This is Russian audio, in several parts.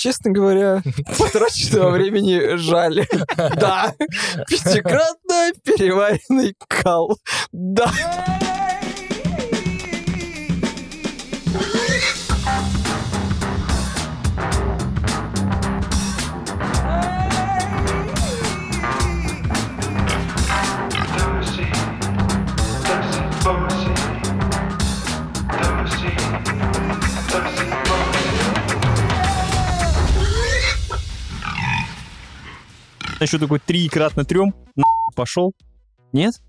Честно говоря, потраченного времени жаль. Да, пятикратно переваренный кал. Да. Еще такой три кратно трем, пошел. Нет?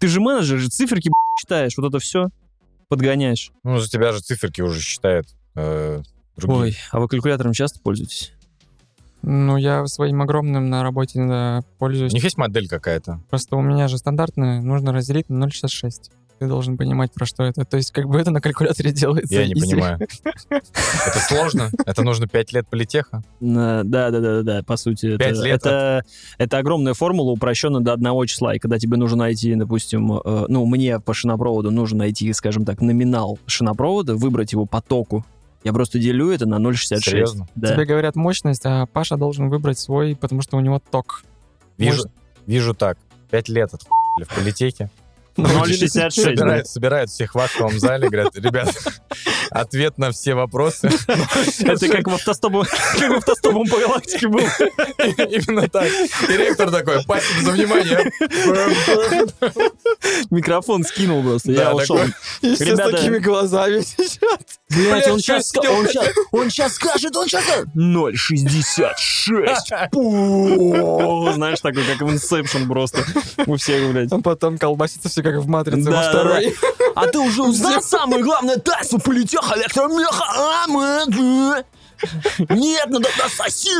Ты же менеджер, же циферки б***ь, читаешь, вот это все подгоняешь. Ну, за тебя же циферки уже считают э, другие. Ой, а вы калькулятором часто пользуетесь? Ну, я своим огромным на работе У пользуюсь. них есть модель какая-то? Просто у меня же стандартное, нужно разделить на 0,66. Ты должен понимать, про что это. То есть, как бы это на калькуляторе делается. Я не понимаю. Это сложно? Это нужно 5 лет политеха? Да, да, да, да, да, по сути. Пять это, лет это, это огромная формула, упрощенная до одного числа. И когда тебе нужно найти, допустим, э, ну, мне по шинопроводу нужно найти, скажем так, номинал шинопровода, выбрать его по току. Я просто делю это на 0,66. Серьезно? Да. Тебе говорят мощность, а Паша должен выбрать свой, потому что у него ток. Вижу, Может- вижу так. 5 лет от в политехе. 0,66. да. Собирают, собирают всех в актовом зале, говорят, ребят, ответ на все вопросы. Это как в автостопом, по галактике был. Именно так. И ректор такой, спасибо за внимание. Микрофон скинул просто, я ушел. И все Ребята- с такими глазами сидят. Блять, он сейчас, он сейчас, он сейчас скажет, он сейчас скажет. 0,66. Пу. Знаешь, такой, как в Inception просто. У всех, блядь. А потом колбасится все как в «Матрице» во второй. А ты уже узнал самое главное тайство полетех электромеха? А, мэ, Нет, надо насоси.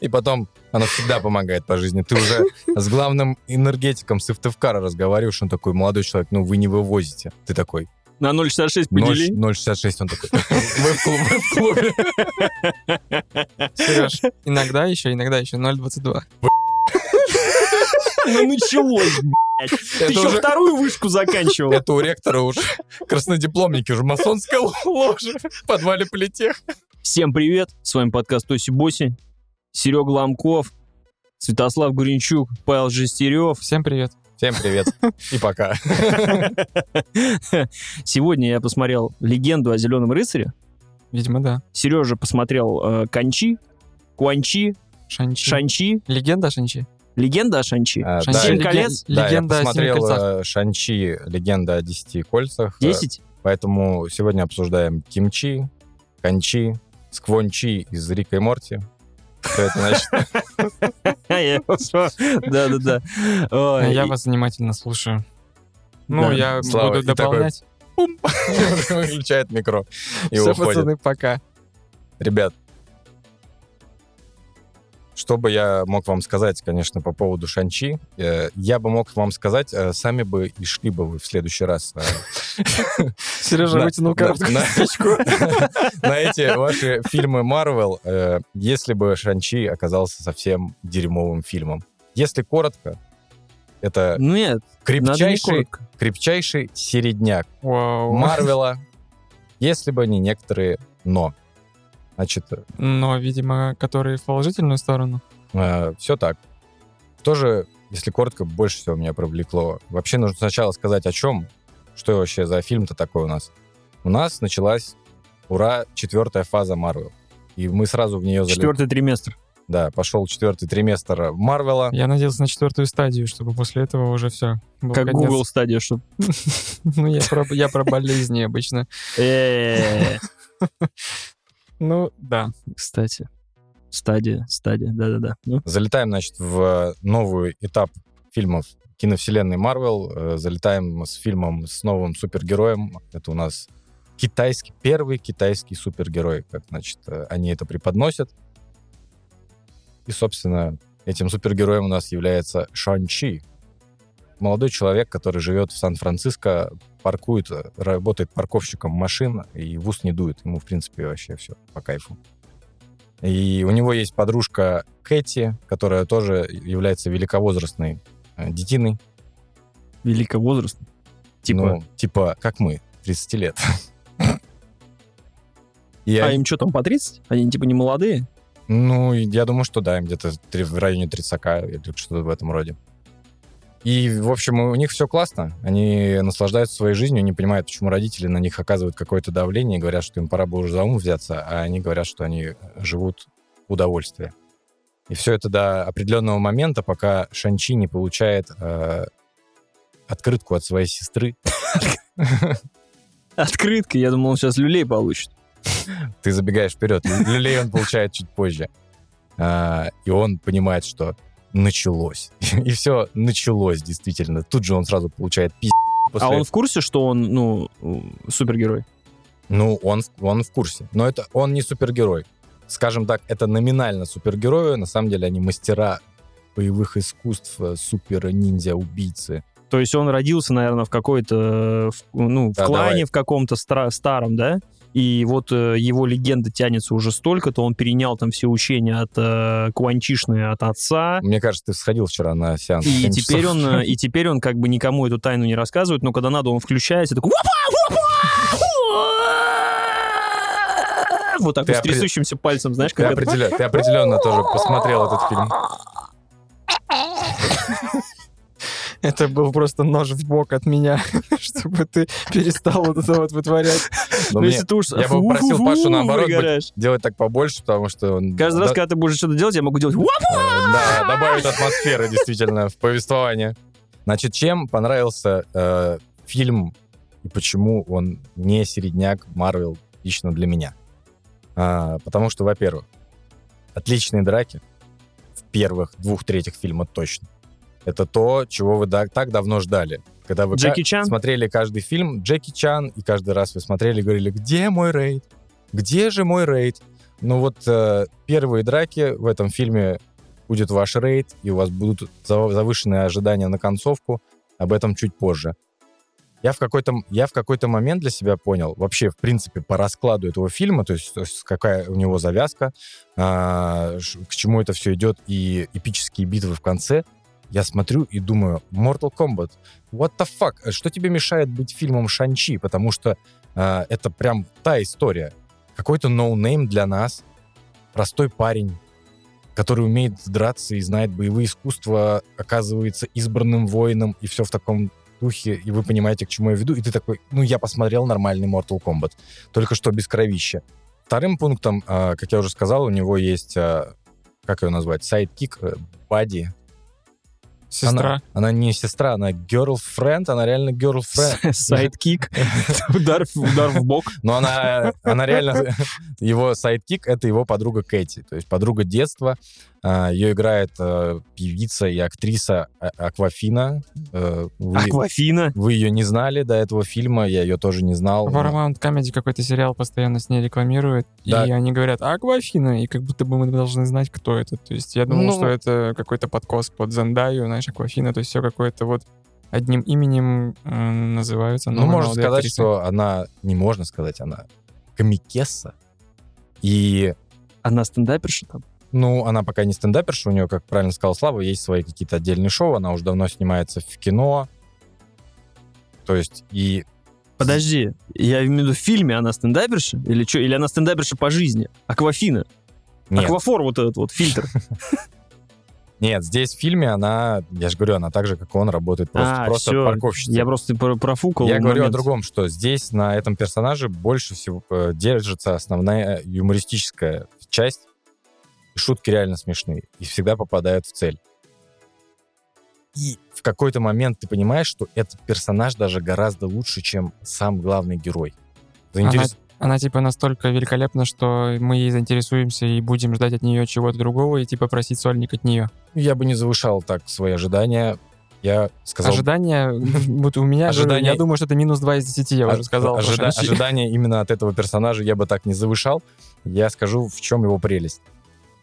И потом оно всегда помогает по жизни. Ты уже с главным энергетиком Сыктывкара разговариваешь, он такой, молодой человек, ну вы не вывозите. Ты такой, На 0,66 подели. 0,66, он такой, вы в клубе. Вы в клубе. Сереж, иногда еще, иногда еще 0,22. Ну началось, блядь. Ты Это еще уже- вторую вышку заканчивал. Это у ректора уже краснодипломники, уже масонская ложа в подвале политех. Всем привет, с вами подкаст Тоси Боси, Серега Ломков, Святослав Гуренчук, Павел Жестерев. Всем привет. Всем привет и пока. Сегодня я посмотрел «Легенду о Зеленом рыцаре», Видимо, да. Сережа посмотрел э, «Кончи», «Куанчи», Шанчи. «Шанчи», Легенда Шанчи. «Легенда о Шанчи». А, Шанчи да, «Семь леген- колец», Да, я Легенда о семи посмотрел кольцах. э, Шанчи «Легенда о десяти кольцах». Э, 10? Поэтому сегодня обсуждаем кимчи, кончи, сквончи из Рика и Морти. Что это значит? Да-да-да. Я вас внимательно слушаю. Ну, Да. я буду дополнять. Выключает микро и Все, уходит. пацаны, пока. Ребят, что бы я мог вам сказать, конечно, по поводу Шанчи, э, я бы мог вам сказать, э, сами бы и шли бы вы в следующий раз Сережа вытянул короткую на- эти ваши фильмы Марвел, э, если бы Шанчи оказался совсем дерьмовым фильмом. Если коротко, это Нет, надо не крепчайший, крепчайший середняк. Марвела, если бы не некоторые «но». Значит, Но, видимо, которые в положительную сторону. все так. Тоже, если коротко, больше всего меня привлекло. Вообще нужно сначала сказать о чем, что вообще за фильм-то такой у нас. У нас началась, ура, четвертая фаза Марвел. И мы сразу в нее залез. Четвертый триместр. Да, пошел четвертый триместр Марвела. Я надеялся на четвертую стадию, чтобы после этого уже все. Как Google стадия, что... Ну, я про, я про болезни обычно. Э, Ну, да. Кстати, стадия, стадия, да-да-да. Ну, Залетаем, значит, в новый этап фильмов киновселенной Марвел. Э, Залетаем с фильмом с новым супергероем. Это у нас китайский, первый китайский супергерой, как, значит, э, они это преподносят. И, собственно, этим супергероем у нас является Шан-Чи. Молодой человек, который живет в Сан-Франциско, паркует, работает парковщиком машин и в ус не дует. Ему, в принципе, вообще все по кайфу. И у него есть подружка Кэти, которая тоже является великовозрастной э, детиной. великовозрастный. Типа, Ну, типа, как мы, 30 лет. И А они- им что там, по 30? Они типа не молодые? Ну, я думаю, что да, им где-то в районе 30 или что-то в этом роде. И, в общем, у них все классно. Они наслаждаются своей жизнью, не понимают, почему родители на них оказывают какое-то давление и говорят, что им пора бы уже за ум взяться, а они говорят, что они живут в удовольствии. И все это до определенного момента, пока Шанчи не получает э, открытку от своей сестры. Открытка, я думал, он сейчас люлей получит. Ты забегаешь вперед. Люлей он получает чуть позже. А, И он понимает, что началось. И все началось, действительно. Тут же он сразу получает пиздец. А он в курсе, что он, ну, супергерой? Ну, он, он в курсе. Но это он не супергерой. Скажем так, это номинально супергерои. На самом деле они мастера боевых искусств, э, супер-ниндзя-убийцы. То есть он родился, наверное, в какой-то, в- ну, в Да, клане давай. в каком-то стра- старом, да? И вот э, его легенда тянется уже столько, то он перенял там все учения от э, Куанчишны, от отца. Мне кажется, ты сходил вчера на сеанс. И теперь, часов. он, э, и теперь он как бы никому эту тайну не рассказывает, но когда надо, он включается, такой... Вот так Ты вот с трясущимся пальцем, знаешь, Ты, как это... определенно, ты определенно тоже посмотрел этот фильм. Это был просто нож в бок от меня, чтобы ты перестал вот это вот вытворять. Но Ну, если ты уж я бы попросил Пашу, наоборот, делать так побольше, потому что. Каждый раз, да- когда ты будешь что-то делать, я могу делать... Э, Да, добавит атмосферы действительно в повествование. Значит, чем понравился э, фильм и почему он не середняк Марвел лично для меня? А, потому что, во-первых, отличные драки в первых двух третьих фильма точно. Это то, чего вы да- так давно ждали. Когда вы Джеки Чан? смотрели каждый фильм Джеки Чан, и каждый раз вы смотрели и говорили, где мой рейд? Где же мой рейд? Ну вот э, первые драки в этом фильме будет ваш рейд, и у вас будут зав- завышенные ожидания на концовку. Об этом чуть позже. Я в какой-то, я в какой-то момент для себя понял, вообще, в принципе, по раскладу этого фильма, то есть, то есть какая у него завязка, а, к чему это все идет, и эпические битвы в конце, я смотрю и думаю, Mortal Kombat, what the fuck? Что тебе мешает быть фильмом Шанчи? Потому что а, это прям та история. Какой-то no-name для нас, простой парень, который умеет драться и знает боевые искусства, оказывается избранным воином, и все в таком духе, и вы понимаете, к чему я веду, и ты такой, ну, я посмотрел нормальный Mortal Kombat, только что без кровища. Вторым пунктом, а, как я уже сказал, у него есть, а, как ее назвать, sidekick, э, buddy. Сестра. Она, она не сестра, она girlfriend, она реально girlfriend. Sidekick. Удар в- удар в бок. Но она, она реально... Его сайдкик — это его подруга Кэти. То есть подруга детства. А, Ее играет э, певица и актриса А- Аквафина. Э, Вы, Аквафина. вы ее не знали до этого фильма, я ее тоже не знал. Paramount Comedy какой-то сериал постоянно с ней рекламирует, Да. и они говорят «Аквафина», и как будто бы мы должны знать, кто это. То есть я думал, Ну, что это какой-то подкос под Зендаю, знаешь, Аквафина, то есть все какое-то вот одним именем э, называются. Ну, можно сказать, актрисы. что она... Не можно сказать, она комикесса. И Она стендаперша там? Ну, она пока не стендаперша, у нее, как правильно сказал Слава, есть свои какие-то отдельные шоу, она уже давно снимается в кино. То есть, и... Подожди, я имею в виду в фильме она стендаперша? Или что? Или она стендаперша по жизни? Аквафина. Нет, Аквафор вот этот вот, фильтр. нет, здесь в фильме она, я же говорю, она так же, как он, работает просто, А, просто всё. парковщицей. Я просто про- профукал Я говорю о другом, что здесь на этом персонаже больше всего э, держится основная юмористическая часть. И шутки реально смешные. И всегда попадают в цель. И в какой-то момент ты понимаешь, что этот персонаж даже гораздо лучше, чем сам главный герой. Заинтерес- Она типа настолько великолепна, что мы ей заинтересуемся и будем ждать от нее чего-то другого и типа просить сольник от нее. Я бы не завышал так свои ожидания. Я сказал... Ожидания, вот у меня Ожидания- я думаю, что это минус 2 из 10, я уже сказал. ожида-. Ожидания именно от этого персонажа я бы так не завышал. Я скажу, в чем его прелесть.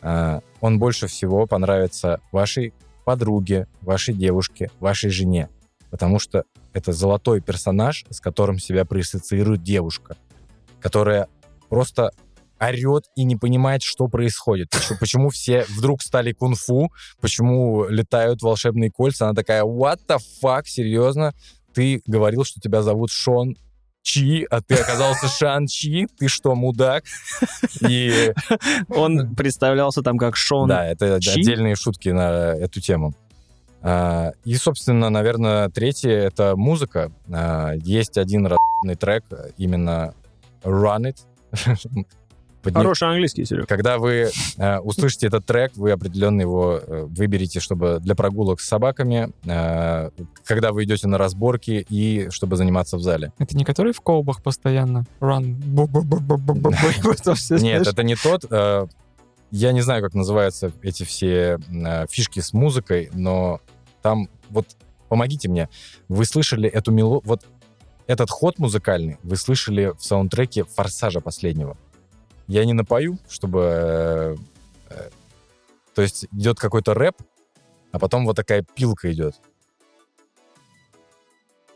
А, Он больше всего понравится вашей подруге, вашей девушке, вашей жене. Потому что это золотой персонаж, с которым себя проассоциирует девушка, которая просто орет и не понимает, что происходит. Почему, все вдруг стали кунг-фу, почему летают волшебные кольца. Она такая, what the fuck, серьезно? Ты говорил, что тебя зовут Шон, Чи, а ты оказался Шан-Чи, ты что, мудак? И Он представлялся там как Шон. да, это Чи? отдельные шутки на эту тему. А, И, собственно, наверное, третье — это музыка. А, Есть один разный трек, именно Run It. Подни- Хороший английский, Серег. Когда вы э, услышите этот трек, вы определенно его э, выберете, чтобы для прогулок с собаками, э, когда вы идете на разборки и чтобы заниматься в зале. Это не который в колбах постоянно? Run. Нет, это не тот. э, я не знаю, как называются эти все э, фишки с музыкой, но там вот помогите мне. Вы слышали эту мелодию, вот этот ход музыкальный вы слышали в саундтреке «Форсажа» последнего. Я не напою, чтобы... э, э, то есть идет какой-то рэп, а потом вот такая пилка идет.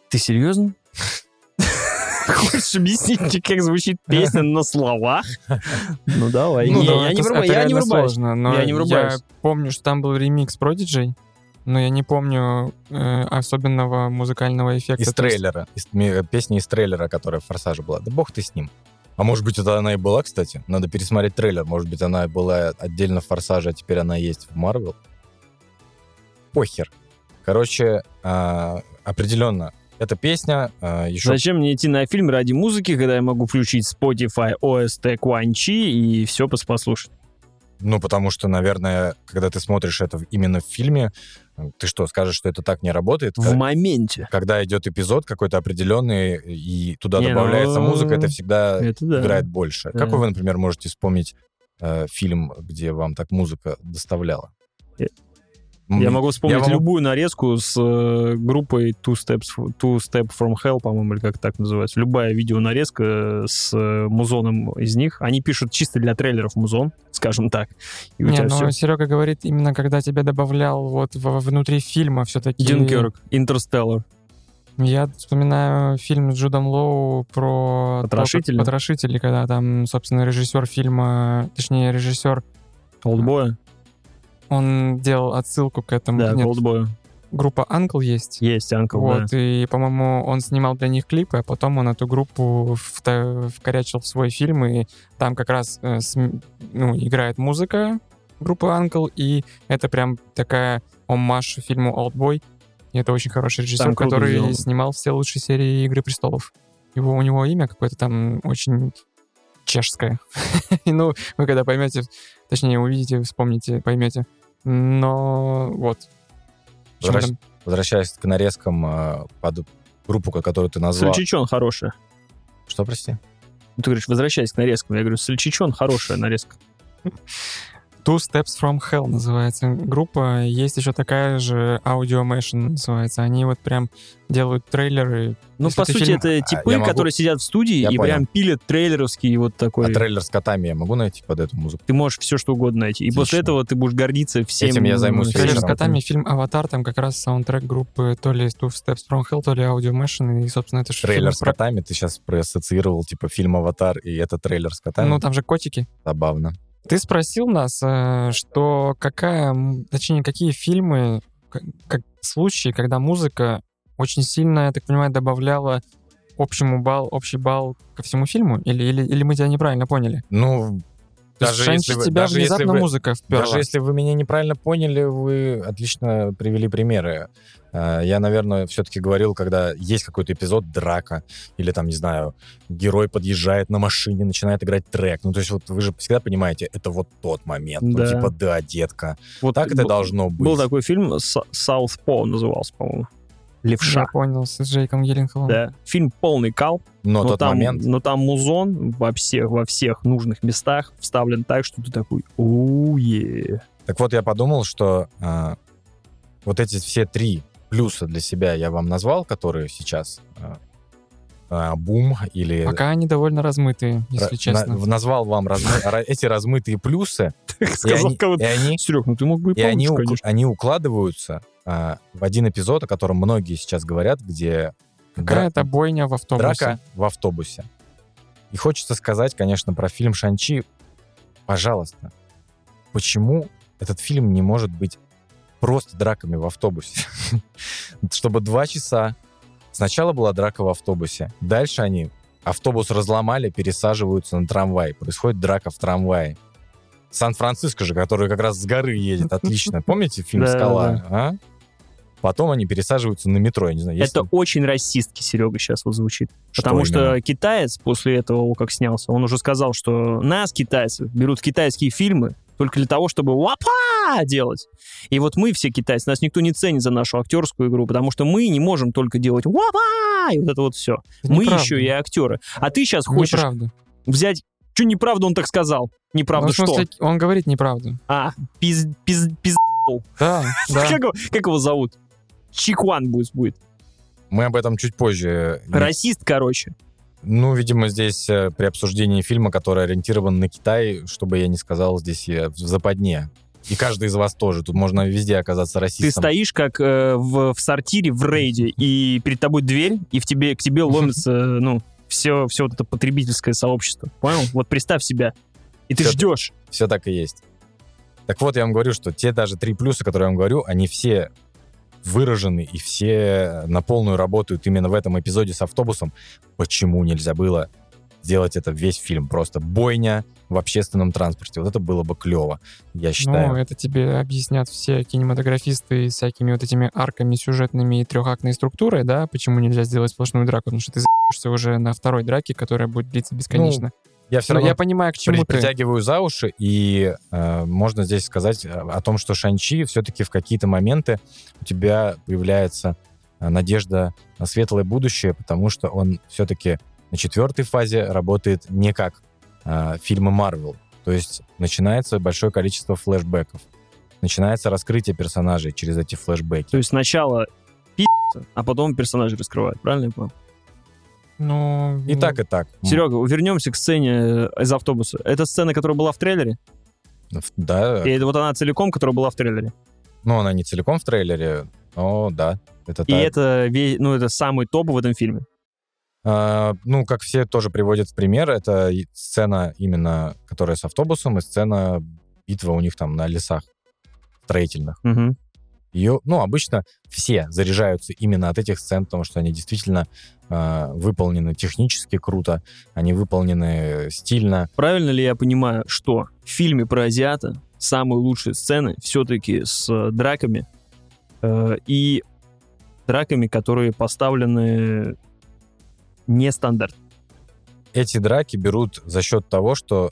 Ты серьезно? Хочешь объяснить мне, как звучит песня на словах? Ну давай. Ну Не, да, я не это- врубаю- я не врубаюсь. сложно, но Я не врубаюсь. помню, что там был ремикс Prodigy, но я не помню э, особенного музыкального эффекта. Из То есть трейлера. Из, ми- песни из трейлера, которая в «Форсаже» была. Да бог ты с ним. А может быть, это она и была, кстати? Надо пересмотреть трейлер. Может быть, она была отдельно в «Форсаже», а теперь она есть в «Марвел». Похер. Короче, а, определенно, эта песня а, еще... Зачем мне идти на фильм ради музыки, когда я могу включить Spotify, OST, Quanchi и все послушать? Ну, потому что, наверное, когда ты смотришь это именно в фильме, ты что, скажешь, что это так не работает? В моменте. Когда идет эпизод какой-то определенный, и туда Не, добавляется ну, музыка, это всегда Это да. играет больше. Да. Какой вы, например, можете вспомнить э, фильм, где вам так музыка доставляла? Я- М, Я могу вспомнить я вам- любую нарезку с э, группой Two Steps, Two Step from Hell, по-моему, или как так называется. Любая видеонарезка с э, музоном из них. Они пишут чисто для трейлеров музон, скажем так. И Не, но все. Серега говорит, именно когда тебя добавлял вот во- внутри фильма все-таки... Дюнкерк, Интерстеллар. Я вспоминаю фильм с Джудом Лоу про... Потрошители? то, как Потрошители, когда там, собственно, режиссер фильма, точнее, режиссер, Олдбоя. он делал отсылку к этому. Да, Нет, Олдбоя. Группа Uncle есть. Есть, Анкл, да. Вот, и, по-моему, он снимал для них клипы, а потом он эту группу вкорячил в свой фильм, и там как раз э, см- ну, играет музыка группы Uncle, и это прям такая оммаж фильму «Олдбой». И это очень хороший режиссер, Там который сделано. снимал все лучшие серии «Игры престолов». Его, у него имя какое-то там очень чешское. Ну, вы когда поймете, точнее, увидите, вспомните, поймете. Но вот. Возвращ- там- Возвращаясь к нарезкам э, под группу, которую ты назвал. Сальчичон хорошая. Что, прости? Ты говоришь, возвращаясь к нарезкам. Я говорю, Сальчичон хорошая нарезка. Two Steps from Hell называется группа. Есть еще такая же Audio Machine называется. Они вот прям делают трейлеры. Ну, Если по сути, фильм- это типы, я могу- которые сидят в студии Я и понял. прям пилят трейлеровский вот такой. А трейлер с котами я могу найти под эту музыку? Ты можешь все что угодно найти. И после Отлично. этого ты будешь гордиться всем. Этим я займусь Трейлер с котами, фильм «Аватар», там как раз саундтрек группы то ли Two Steps from Hell, то ли Audio Machine. И, собственно, это Трейлер фильм с про- котами ты сейчас проассоциировал, типа, фильм «Аватар», и это трейлер с котами? Ну, там же котики. Забавно. Ты спросил нас, э, что какая, точнее, какие фильмы, к- как случаи, когда музыка очень сильно, я так понимаю, добавляла общему балл, общий балл ко всему фильму? Или, или, или мы тебя неправильно поняли? Ну, даже если вы- тебя даже если внезапно вы- музыка вперла. Даже если вы меня неправильно поняли, вы отлично привели примеры. Э, Я, наверное, все-таки говорил, когда есть какой-то эпизод драка, или там, не знаю, герой подъезжает на машине, начинает играть трек. Ну, то есть вот вы же всегда понимаете, это вот тот момент. Ну, Да. типа, да, детка. Вот Так это должно быть. Был такой фильм Са- Southpaw назывался, по-моему. Левша. Я понял, с Джейком Гилленхолом. Да. Фильм полный кал, Но, но тот там, момент... но там музон во всех, во всех нужных местах вставлен так, что ты такой, уе. Так вот, я подумал, что э, вот эти все три плюса для себя я вам назвал, которые сейчас э, э, бум или... Пока они довольно размытые, если Ра- честно. на- назвал вам размы- ра- эти размытые плюсы, и Сказал они, кого-то. Серег, ну ты мог бы и и они укладываются а, в один эпизод, о котором многие сейчас говорят, где дра- Какая-то бойня в автобусе. драка в автобусе. И хочется сказать, конечно, про фильм «Шанчи». Пожалуйста, почему этот фильм не может быть просто драками в автобусе? Чтобы два часа Сначала была драка в автобусе, дальше они автобус разломали, пересаживаются на трамвай. Происходит драка в трамвае. Сан-Франциско же, который как раз с горы едет, отлично. Помните фильм «Скала»? Потом они пересаживаются на метро, я не знаю. есть Это ли- очень расистски, Серега, сейчас вот звучит. Что Потому что именно? китаец после этого, как снялся, он уже сказал, что нас, китайцев, берут китайские фильмы только для того, чтобы вапа делать. И вот мы все китайцы, нас никто не ценит за нашу актерскую игру, потому что мы не можем только делать вапа и вот это вот все. Это Мы неправда. еще и актеры. А ты сейчас хочешь Неправда. взять... Что неправду он так сказал? Неправда Ну, в смысле, что? он говорит неправду. А, пиз... пиз... пиз... Да, да. Как, его, как его зовут? Чикван будет. будет. Мы об этом чуть позже. Расист, короче. Ну, видимо, здесь э, при обсуждении фильма, который ориентирован на Китай, чтобы я не сказал, здесь я в западне. И каждый из вас тоже. Тут можно везде оказаться Ты расистом. стоишь как э, в, в сортире, в рейде, и перед тобой дверь, и в тебе, к тебе ломится, ну, все, все вот это потребительское сообщество. Понял? Вот представь себя. И ты Всё. ждешь. Все так и есть. Так вот, я вам говорю, что те даже три плюса, которые я вам говорю, они все выражены и все на полную работают именно в этом эпизоде с автобусом. Почему нельзя было сделать это весь фильм? Просто бойня в общественном транспорте. Вот это было бы клево, я считаю. Ну, это тебе объяснят все кинематографисты всякими вот этими арками сюжетными и трехактной структурой, да, почему нельзя сделать сплошную драку, потому что ты за***шься уже на второй драке, которая будет длиться бесконечно. Я все Но равно я понимаю, к чему при- ты. притягиваю за уши, и э, можно здесь сказать э, о том, что Шанчи все-таки в какие-то моменты у тебя появляется э, надежда на светлое будущее, потому что он все-таки на четвертой фазе работает не как э, фильмы Марвел. То есть начинается большое количество флешбеков. Начинается раскрытие персонажей через эти флешбеки. То есть сначала пи***, а потом персонажи раскрывают. Правильно я понял? Ну, И ну, так, и так. Серега, вернемся к сцене э, из автобуса. Это сцена, которая была в трейлере? М, Да, И это вот она целиком, которая была в трейлере? ну она не целиком в трейлере, но да, это И так. это, ну, это самый топ в этом фильме. А, ну, как все тоже приводят в пример, это сцена именно, которая с автобусом, и сцена битва у них там на лесах строительных. Мгм. Ее, ну, обычно все заряжаются именно от этих сцен, потому что они действительно а, выполнены технически круто, они выполнены стильно. Правильно ли я понимаю, что в фильме про азиата самые лучшие сцены все-таки с э, драками э, и драками, которые поставлены нестандарт. Эти драки берут за счет того, что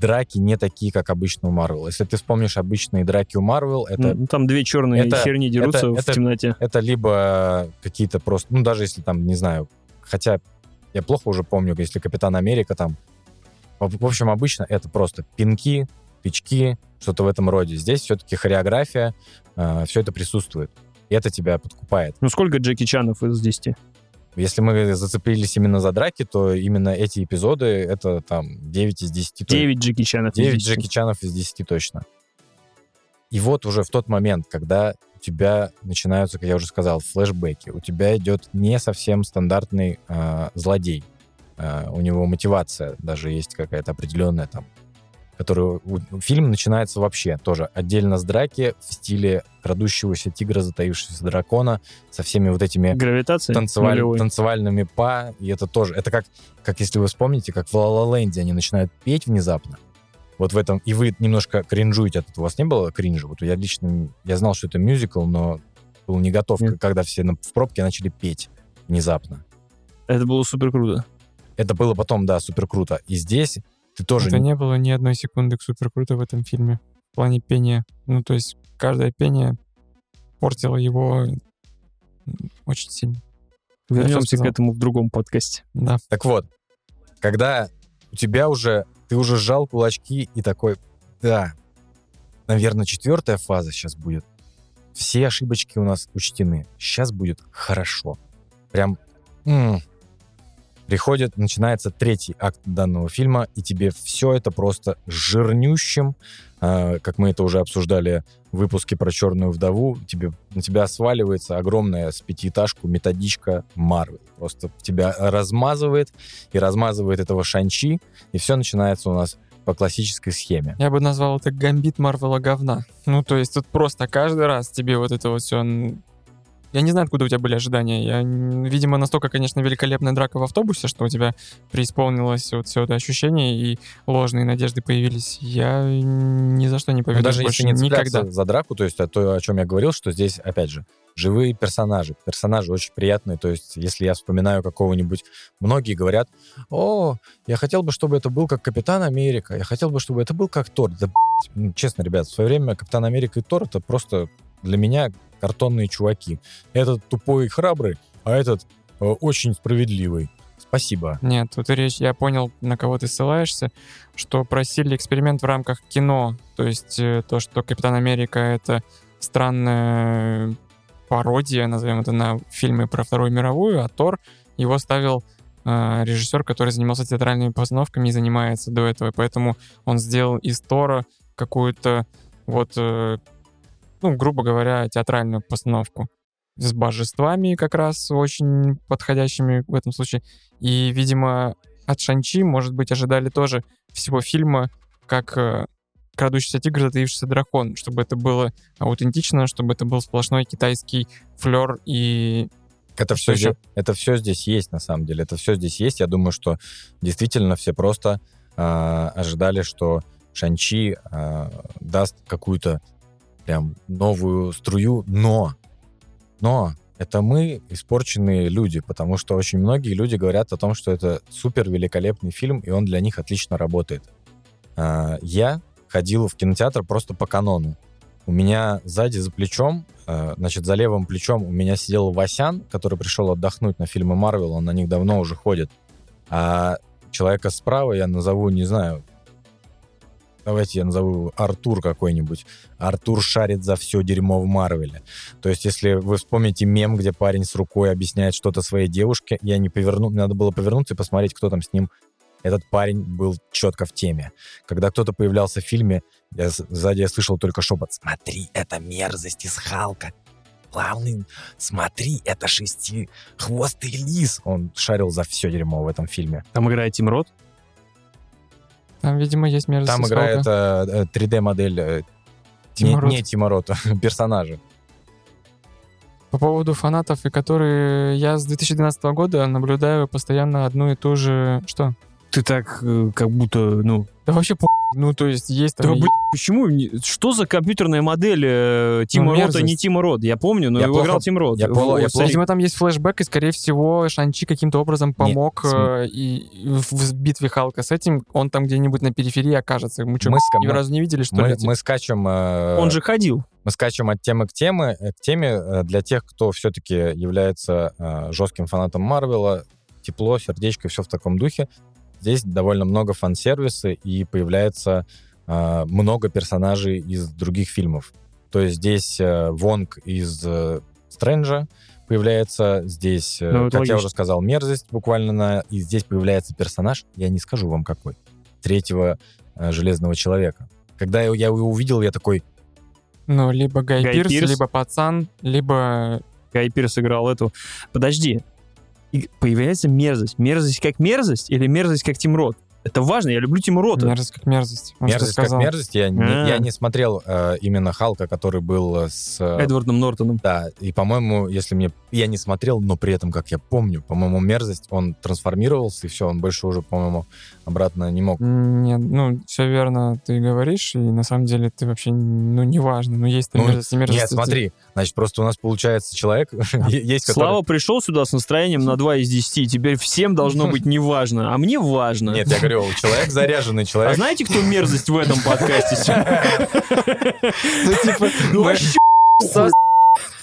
драки не такие, как обычно у Марвел. Если ты вспомнишь обычные драки у Марвел, это Ну, Там две черные это- херни дерутся это- в это- темноте. это либо какие-то просто, ну, даже если там, не знаю, хотя я плохо уже помню, если Капитан Америка там, в общем, обычно это просто пинки, тычки, что-то в этом роде. Здесь все-таки хореография, все это присутствует. И это тебя подкупает. Ну сколько Джеки Чанов из 10? Если мы зацепились именно за драки, то именно эти эпизоды, это там 9 из 10. то- 9 Джеки Чанов из 9 10. Джеки Чанов из 10 точно. И вот уже в тот момент, когда у тебя начинаются, как я уже сказал, флешбеки, у тебя идет не совсем стандартный э, злодей. Э, у него мотивация даже есть какая-то определенная там, которую... у- Фильм начинается вообще тоже отдельно с драки в стиле крадущегося тигра, затаившегося дракона, со всеми вот этими Гравитация танцеваль- танцевальными па, и это тоже, это как, как если вы вспомните, как в La La Land они начинают петь внезапно, вот в этом, и вы немножко кринжуете от этого. У вас не было кринжа? Вот я лично, я знал, что это мюзикл, но был не готов, Нет. когда все в пробке начали петь внезапно. Это было супер круто. Это было потом, да, супер круто. И здесь ты тоже... Это не- было ни одной секунды супер круто в этом фильме в плане пения. Ну, то есть каждое пение портило его очень сильно. Вернемся к этому в другом подкасте. Да. Так вот, когда у тебя уже, ты уже сжал кулачки и такой, да, наверное, четвертая фаза сейчас будет. Все ошибочки у нас учтены. Сейчас будет хорошо. Прям м. Приходит, начинается третий акт данного фильма, и тебе все это просто жирнющим, а, как мы это уже обсуждали в выпуске про черную вдову, тебе, на тебя сваливается огромная с пятиэтажку методичка Марвел. Просто тебя размазывает и размазывает этого Шанчи, и все начинается у нас по классической схеме. Я бы назвал это гамбит Марвела говна. Ну, то есть тут просто каждый раз тебе вот это вот все я не знаю, откуда у тебя были ожидания. Я, видимо, настолько, конечно, великолепная драка в автобусе, что у тебя преисполнилось вот все это ощущение, и ложные надежды появились. Я ни за что не поведу даже больше если не никогда. за драку, то есть а то, о чем я говорил, что здесь, опять же, живые персонажи. Персонажи очень приятные. То есть, если я вспоминаю какого-нибудь... Многие говорят, о, я хотел бы, чтобы это был как Капитан Америка, я хотел бы, чтобы это был как Тор. Да, ну, честно, ребят, в свое время Капитан Америка и Тор это просто для меня картонные чуваки. Этот тупой и храбрый, а этот э, очень справедливый. Спасибо. Нет, тут речь, я понял, на кого ты ссылаешься, что просили эксперимент в рамках кино. То есть э, то, что Капитан Америка — это странная пародия, назовем это, на фильмы про Вторую мировую, а Тор его ставил э, режиссер, который занимался театральными постановками и занимается до этого. Поэтому он сделал из Тора какую-то вот, э, ну, грубо говоря, театральную постановку с божествами как раз очень подходящими в этом случае. И, видимо, от Шанчи, может быть, ожидали тоже всего фильма, как э, крадущийся тигр, затаившийся дракон, чтобы это было аутентично, чтобы это был сплошной китайский флер и Это все, Всё ещё- это все здесь есть, на самом деле. Это все здесь есть. Я думаю, что действительно все просто а, ожидали, что Шанчи а, даст какую-то прям новую струю, но, но это мы испорченные люди, потому что очень многие люди говорят о том, что это супер великолепный фильм, и он для них отлично работает. А, я ходил в кинотеатр просто по канону. У меня сзади за плечом, э, значит, за левым плечом у меня сидел Васян, который пришел отдохнуть на фильмы Марвел, он на них давно уже ходит. А человека справа я назову, не знаю, давайте я назову Артур какой-нибудь. Артур шарит за все дерьмо в Марвеле. То есть, если вы вспомните мем, где парень с рукой объясняет что-то своей девушке, я не поверну, мне надо было повернуться и посмотреть, кто там с ним. Этот парень был четко в теме. Когда кто-то появлялся в фильме, я, сзади я слышал только шепот. Смотри, это мерзость из Халка. Главный, смотри, это шестихвостый лис. Он шарил за все дерьмо в этом фильме. Там играет Тим Рот. Там, видимо, есть мерзость Там играет Халка. э, э, 3D-модель э, не, не Тима Рота, персонажа. По поводу фанатов, и которые я с 2012 года наблюдаю постоянно одну и ту же... Что? Ты так э, как будто, ну... Да вообще по... Ну, то есть есть там... Да, блин, почему? Что за компьютерная модель э, Тима Рота, мерзость. не Тима Рот? Я помню, но Я его плохо- играл Тим Рот. я полу- я плохо- Видимо, там есть флешбэк, и, скорее всего, Шанчи каким-то образом помог см- э, и, в, в битве Халка с этим он там где-нибудь на периферии окажется. Мы что, Мы ни мы- разу не видели, что Мы, ли? эти? мы скачем... э, Он же ходил. мы скачем от темы к теме, э, к теме э, для тех, кто все-таки является э, жестким фанатом Марвела, тепло, сердечко, все в таком духе. Здесь довольно много фан-сервиса и появляется э, много персонажей из других фильмов. То есть здесь э, Вонг из э, Стрэнджа появляется, здесь, э, Ну, как я логично. уже сказал, мерзость буквально на... И здесь появляется персонаж, я не скажу вам какой, третьего э, Железного Человека. Когда я, я его увидел, я такой, Ну, либо Гай, Гай Пирс, Пирс. либо Пацан, либо... Гай Пирс играл эту. Подожди. Появляется мерзость. Мерзость как мерзость или мерзость как Тим Рот? Это важно, я люблю Тима Рота. Мерзость как мерзость. Он Мерзость как мерзость. Я, не, А. я не смотрел э, именно Халка, который был с... э, Эдвардом Нортоном. Да, и, по-моему, если мне... Я не смотрел, но при этом, как я помню, по-моему, мерзость, он трансформировался, и все, он больше уже, по-моему, обратно не мог. Нет, ну, все верно ты говоришь, и на самом деле ты вообще, ну, неважно, ну, есть Ну, мерзость, не мерзость. Нет, смотри, значит, просто у нас получается человек, есть который... Слава пришел сюда с настроением на 2 из 10, и теперь всем должно быть неважно, а мне важно. Нет, я говорю, человек заряженный, А человек... знаете, кто мерзость в этом подкасте? Ну, типа, Ну вообще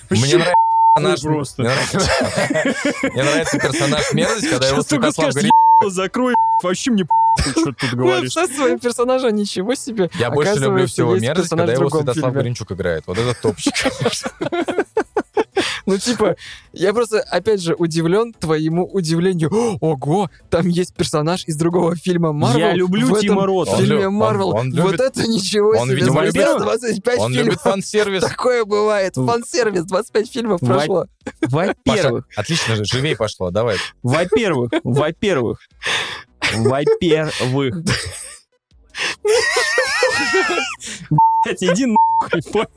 Мне нравится персонаж... просто. Мне нравится- Мне нравится персонаж мерзость, когда его Сейчас только Святослав говорит, закрой, вообще мне что ты тут мы говоришь. со своим персонажем ничего себе. я больше люблю всего мерзость, когда его Святослав. Горенчук играет. Вот это топчик. Ну, типа, я просто, опять же, удивлен твоему удивлению. Ого, там есть персонаж из другого фильма Марвел. Я люблю в Тима Рота. Он фильме Марвел. Вот это ничего он, себе. видимо, Спустя любит- 25 Он фильмов. любит фан-сервис. Такое бывает. В- Фан-сервис, 25 фильмов прошло. Во-первых, отлично, же, живей пошло, давай. во-первых, во-первых, во-первых. Блять, иди нахуй, понял?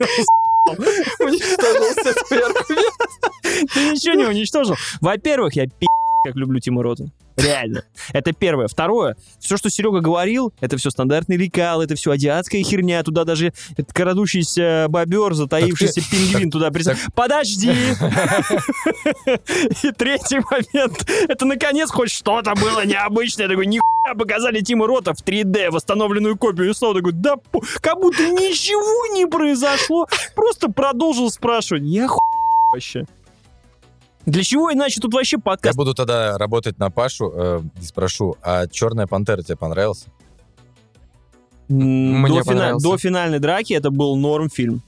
Уничтожился твой аргумент. Ты ничего не уничтожил. Во-первых, я пи*** как люблю Тима Роту. Реально. Это первое. Второе. Все, что Серега говорил, это все стандартный лекал, это все азиатская херня. Туда даже крадущийся бобер, затаившийся пингвин туда присел. Подожди! И третий момент. Это наконец хоть что-то было необычное. Я такой, нихуя показали Тима Рота в 3D, восстановленную копию. И снова такой, да как будто ничего не произошло. Просто продолжил спрашивать. Я хуй вообще. Для чего иначе тут вообще Я подкаст? буду тогда работать на Пашу э, и спрошу, а «Черная пантера» тебе понравился? Мне до, фина- до финальной драки это был норм фильм.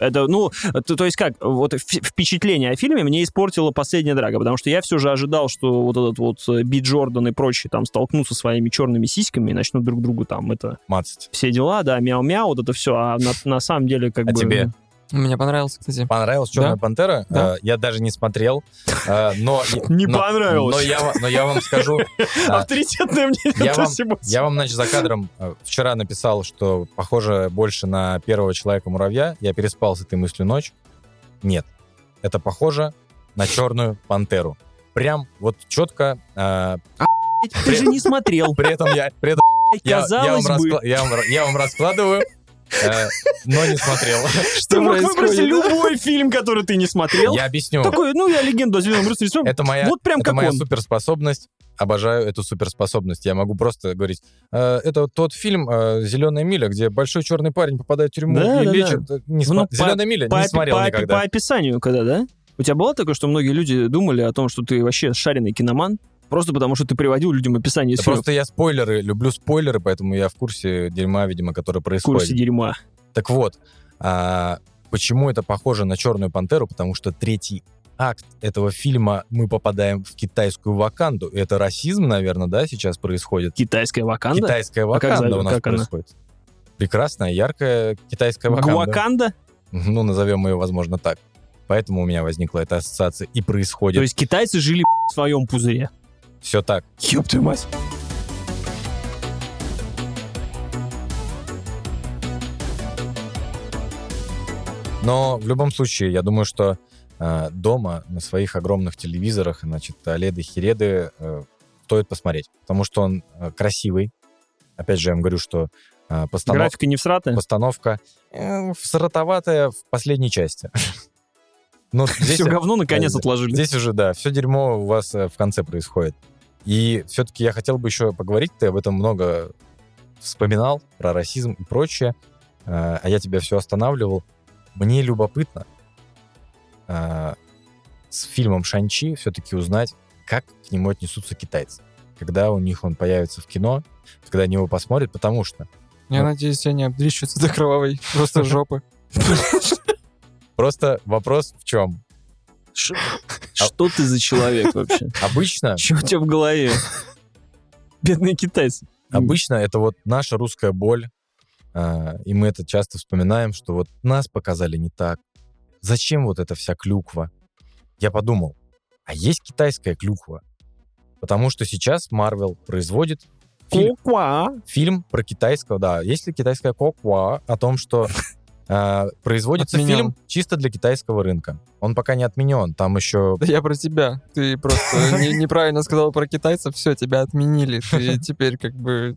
Это, ну, то, то есть как, вот впечатление о фильме мне испортила последняя драка, потому что я все же ожидал, что вот этот вот э, Би Джордан и прочие там столкнутся своими черными сиськами и начнут друг другу там это Мацать. все дела, да, мяу-мяу, вот это все, а на, на самом деле как А бы... тебе? Мне понравился, кстати. Понравилась «Черная Да. пантера»? Да. Э, я даже не смотрел, э, но... Не но- понравилось. Но я, но я вам скажу, а, Авторитетное мнение я вам, я вам, значит, за кадром э, вчера написал, что похоже больше на первого человека-муравья. Я переспал с этой мыслью ночь. Нет. Это похоже на черную пантеру. Прям вот четко. э, Ты же не смотрел. при этом я, при этом я, я, Казалось вам бы. раскла- я, вам, я вам раскладываю, э, но не смотрел. Ты мог выбросить да? любой фильм, который ты не смотрел. Я объясню. Такой, ну, я легенду о зеленом рыцаре смотрел. Это моя, Вот прям это как моя он. суперспособность. Обожаю эту суперспособность. Я могу просто говорить, «Э, это тот фильм «Зеленая миля», где большой черный парень попадает в тюрьму Да, и да, лечит. э, Не Ну, по- «Зеленая миля» по, не смотрел по никогда. по описанию, когда, да? У тебя было такое, что многие люди думали о том, что ты вообще шаренный киноман, просто потому что ты приводил людям описание Да фильмов просто я спойлеры, люблю спойлеры, поэтому я в курсе дерьма, видимо, которое в происходит. курсе дерьма. Так вот, а, почему это похоже на «Черную пантеру»? Потому что третий акт этого фильма мы попадаем в китайскую Ваканду. Это расизм, наверное, да, сейчас происходит? Китайская ваканда? Китайская А как Ваканда у нас как она? происходит. Прекрасная, яркая китайская Ваканда. Гуаканда? Ну, назовем ее, возможно, так. Поэтому у меня возникла эта ассоциация и происходит То есть китайцы жили в своем пузыре. Все так. Ёб твою мать. Но в любом случае, я думаю, что э, дома на своих огромных телевизорах, значит, Оледы, Хереды э, стоит посмотреть, потому что он э, красивый. Опять же, я вам говорю, что э, постанов- Графика не всратая? постановка э, соротоватая в последней части. Ну, здесь, Все говно наконец да, отложили. здесь уже, да, все дерьмо у вас э, в конце происходит. И все-таки я хотел бы еще поговорить, ты об этом много вспоминал, про расизм и прочее, э, а я тебя все останавливал. Мне любопытно э, с фильмом «Шанчи» все-таки узнать, как к нему отнесутся китайцы. Когда у них он появится в кино, когда они его посмотрят, потому что Я Ну. надеюсь, я не обдрищутся до кровавой просто жопы. просто вопрос в чем? Ш- Что ты за человек вообще? Обычно, Что у тебя в голове? Бедные китайцы. обычно это вот наша русская боль, а, и мы это часто вспоминаем, что вот нас показали не так. Зачем вот эта вся клюква? Я подумал, а есть китайская клюква? Потому что сейчас Marvel производит фильм, фильм про китайского, да, есть ли китайская коква о том, что а, производится Отменен. фильм чисто для китайского рынка. Он пока не отменен, там еще Да я про тебя. Ты просто не- неправильно сказал про китайцев, все, тебя отменили. Ты теперь как бы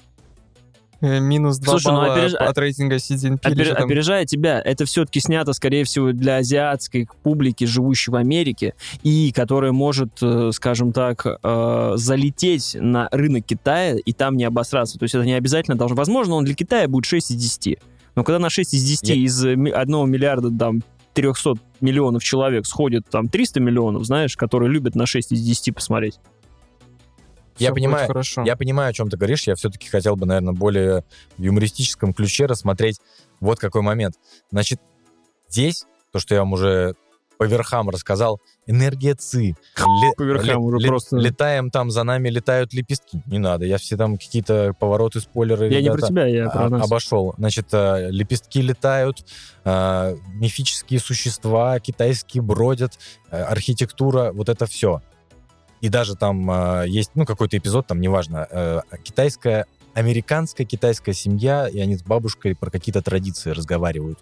э, минус 2 Слушай, ну, балла опереж- от рейтинга Си Цзиньпин. Опер- Что там? Опережая тебя, это все-таки снято, скорее всего, для азиатской публики, живущей в Америке, и которая может, э, скажем так, э, залететь на рынок Китая и там не обосраться. То есть это не обязательно должно... Возможно, он для Китая будет 6 из 10. Но когда на 6 из 10 Я- из 1 миллиарда там 300 миллионов человек сходит там 300 миллионов, знаешь, которые любят на 6 из 10 посмотреть. Я Всё будет понимаю, Хорошо. Я понимаю, о чем ты говоришь. Я все-таки хотел бы, наверное, более в юмористическом ключе рассмотреть вот какой момент. Значит, здесь, то, что я вам уже по верхам рассказал, энергия ЦИ. Ле- По верхам ле- уже ле- просто. Летаем там, за нами летают лепестки. Не надо, я все там какие-то повороты, спойлеры, Я не про тебя, я про а- нас. обошел. Значит, э, лепестки летают, э, мифические существа китайские бродят, э, архитектура, вот это все. И даже там э, есть, ну, какой-то эпизод, там, неважно, э, китайская, американская китайская семья, и они с бабушкой про какие-то традиции разговаривают.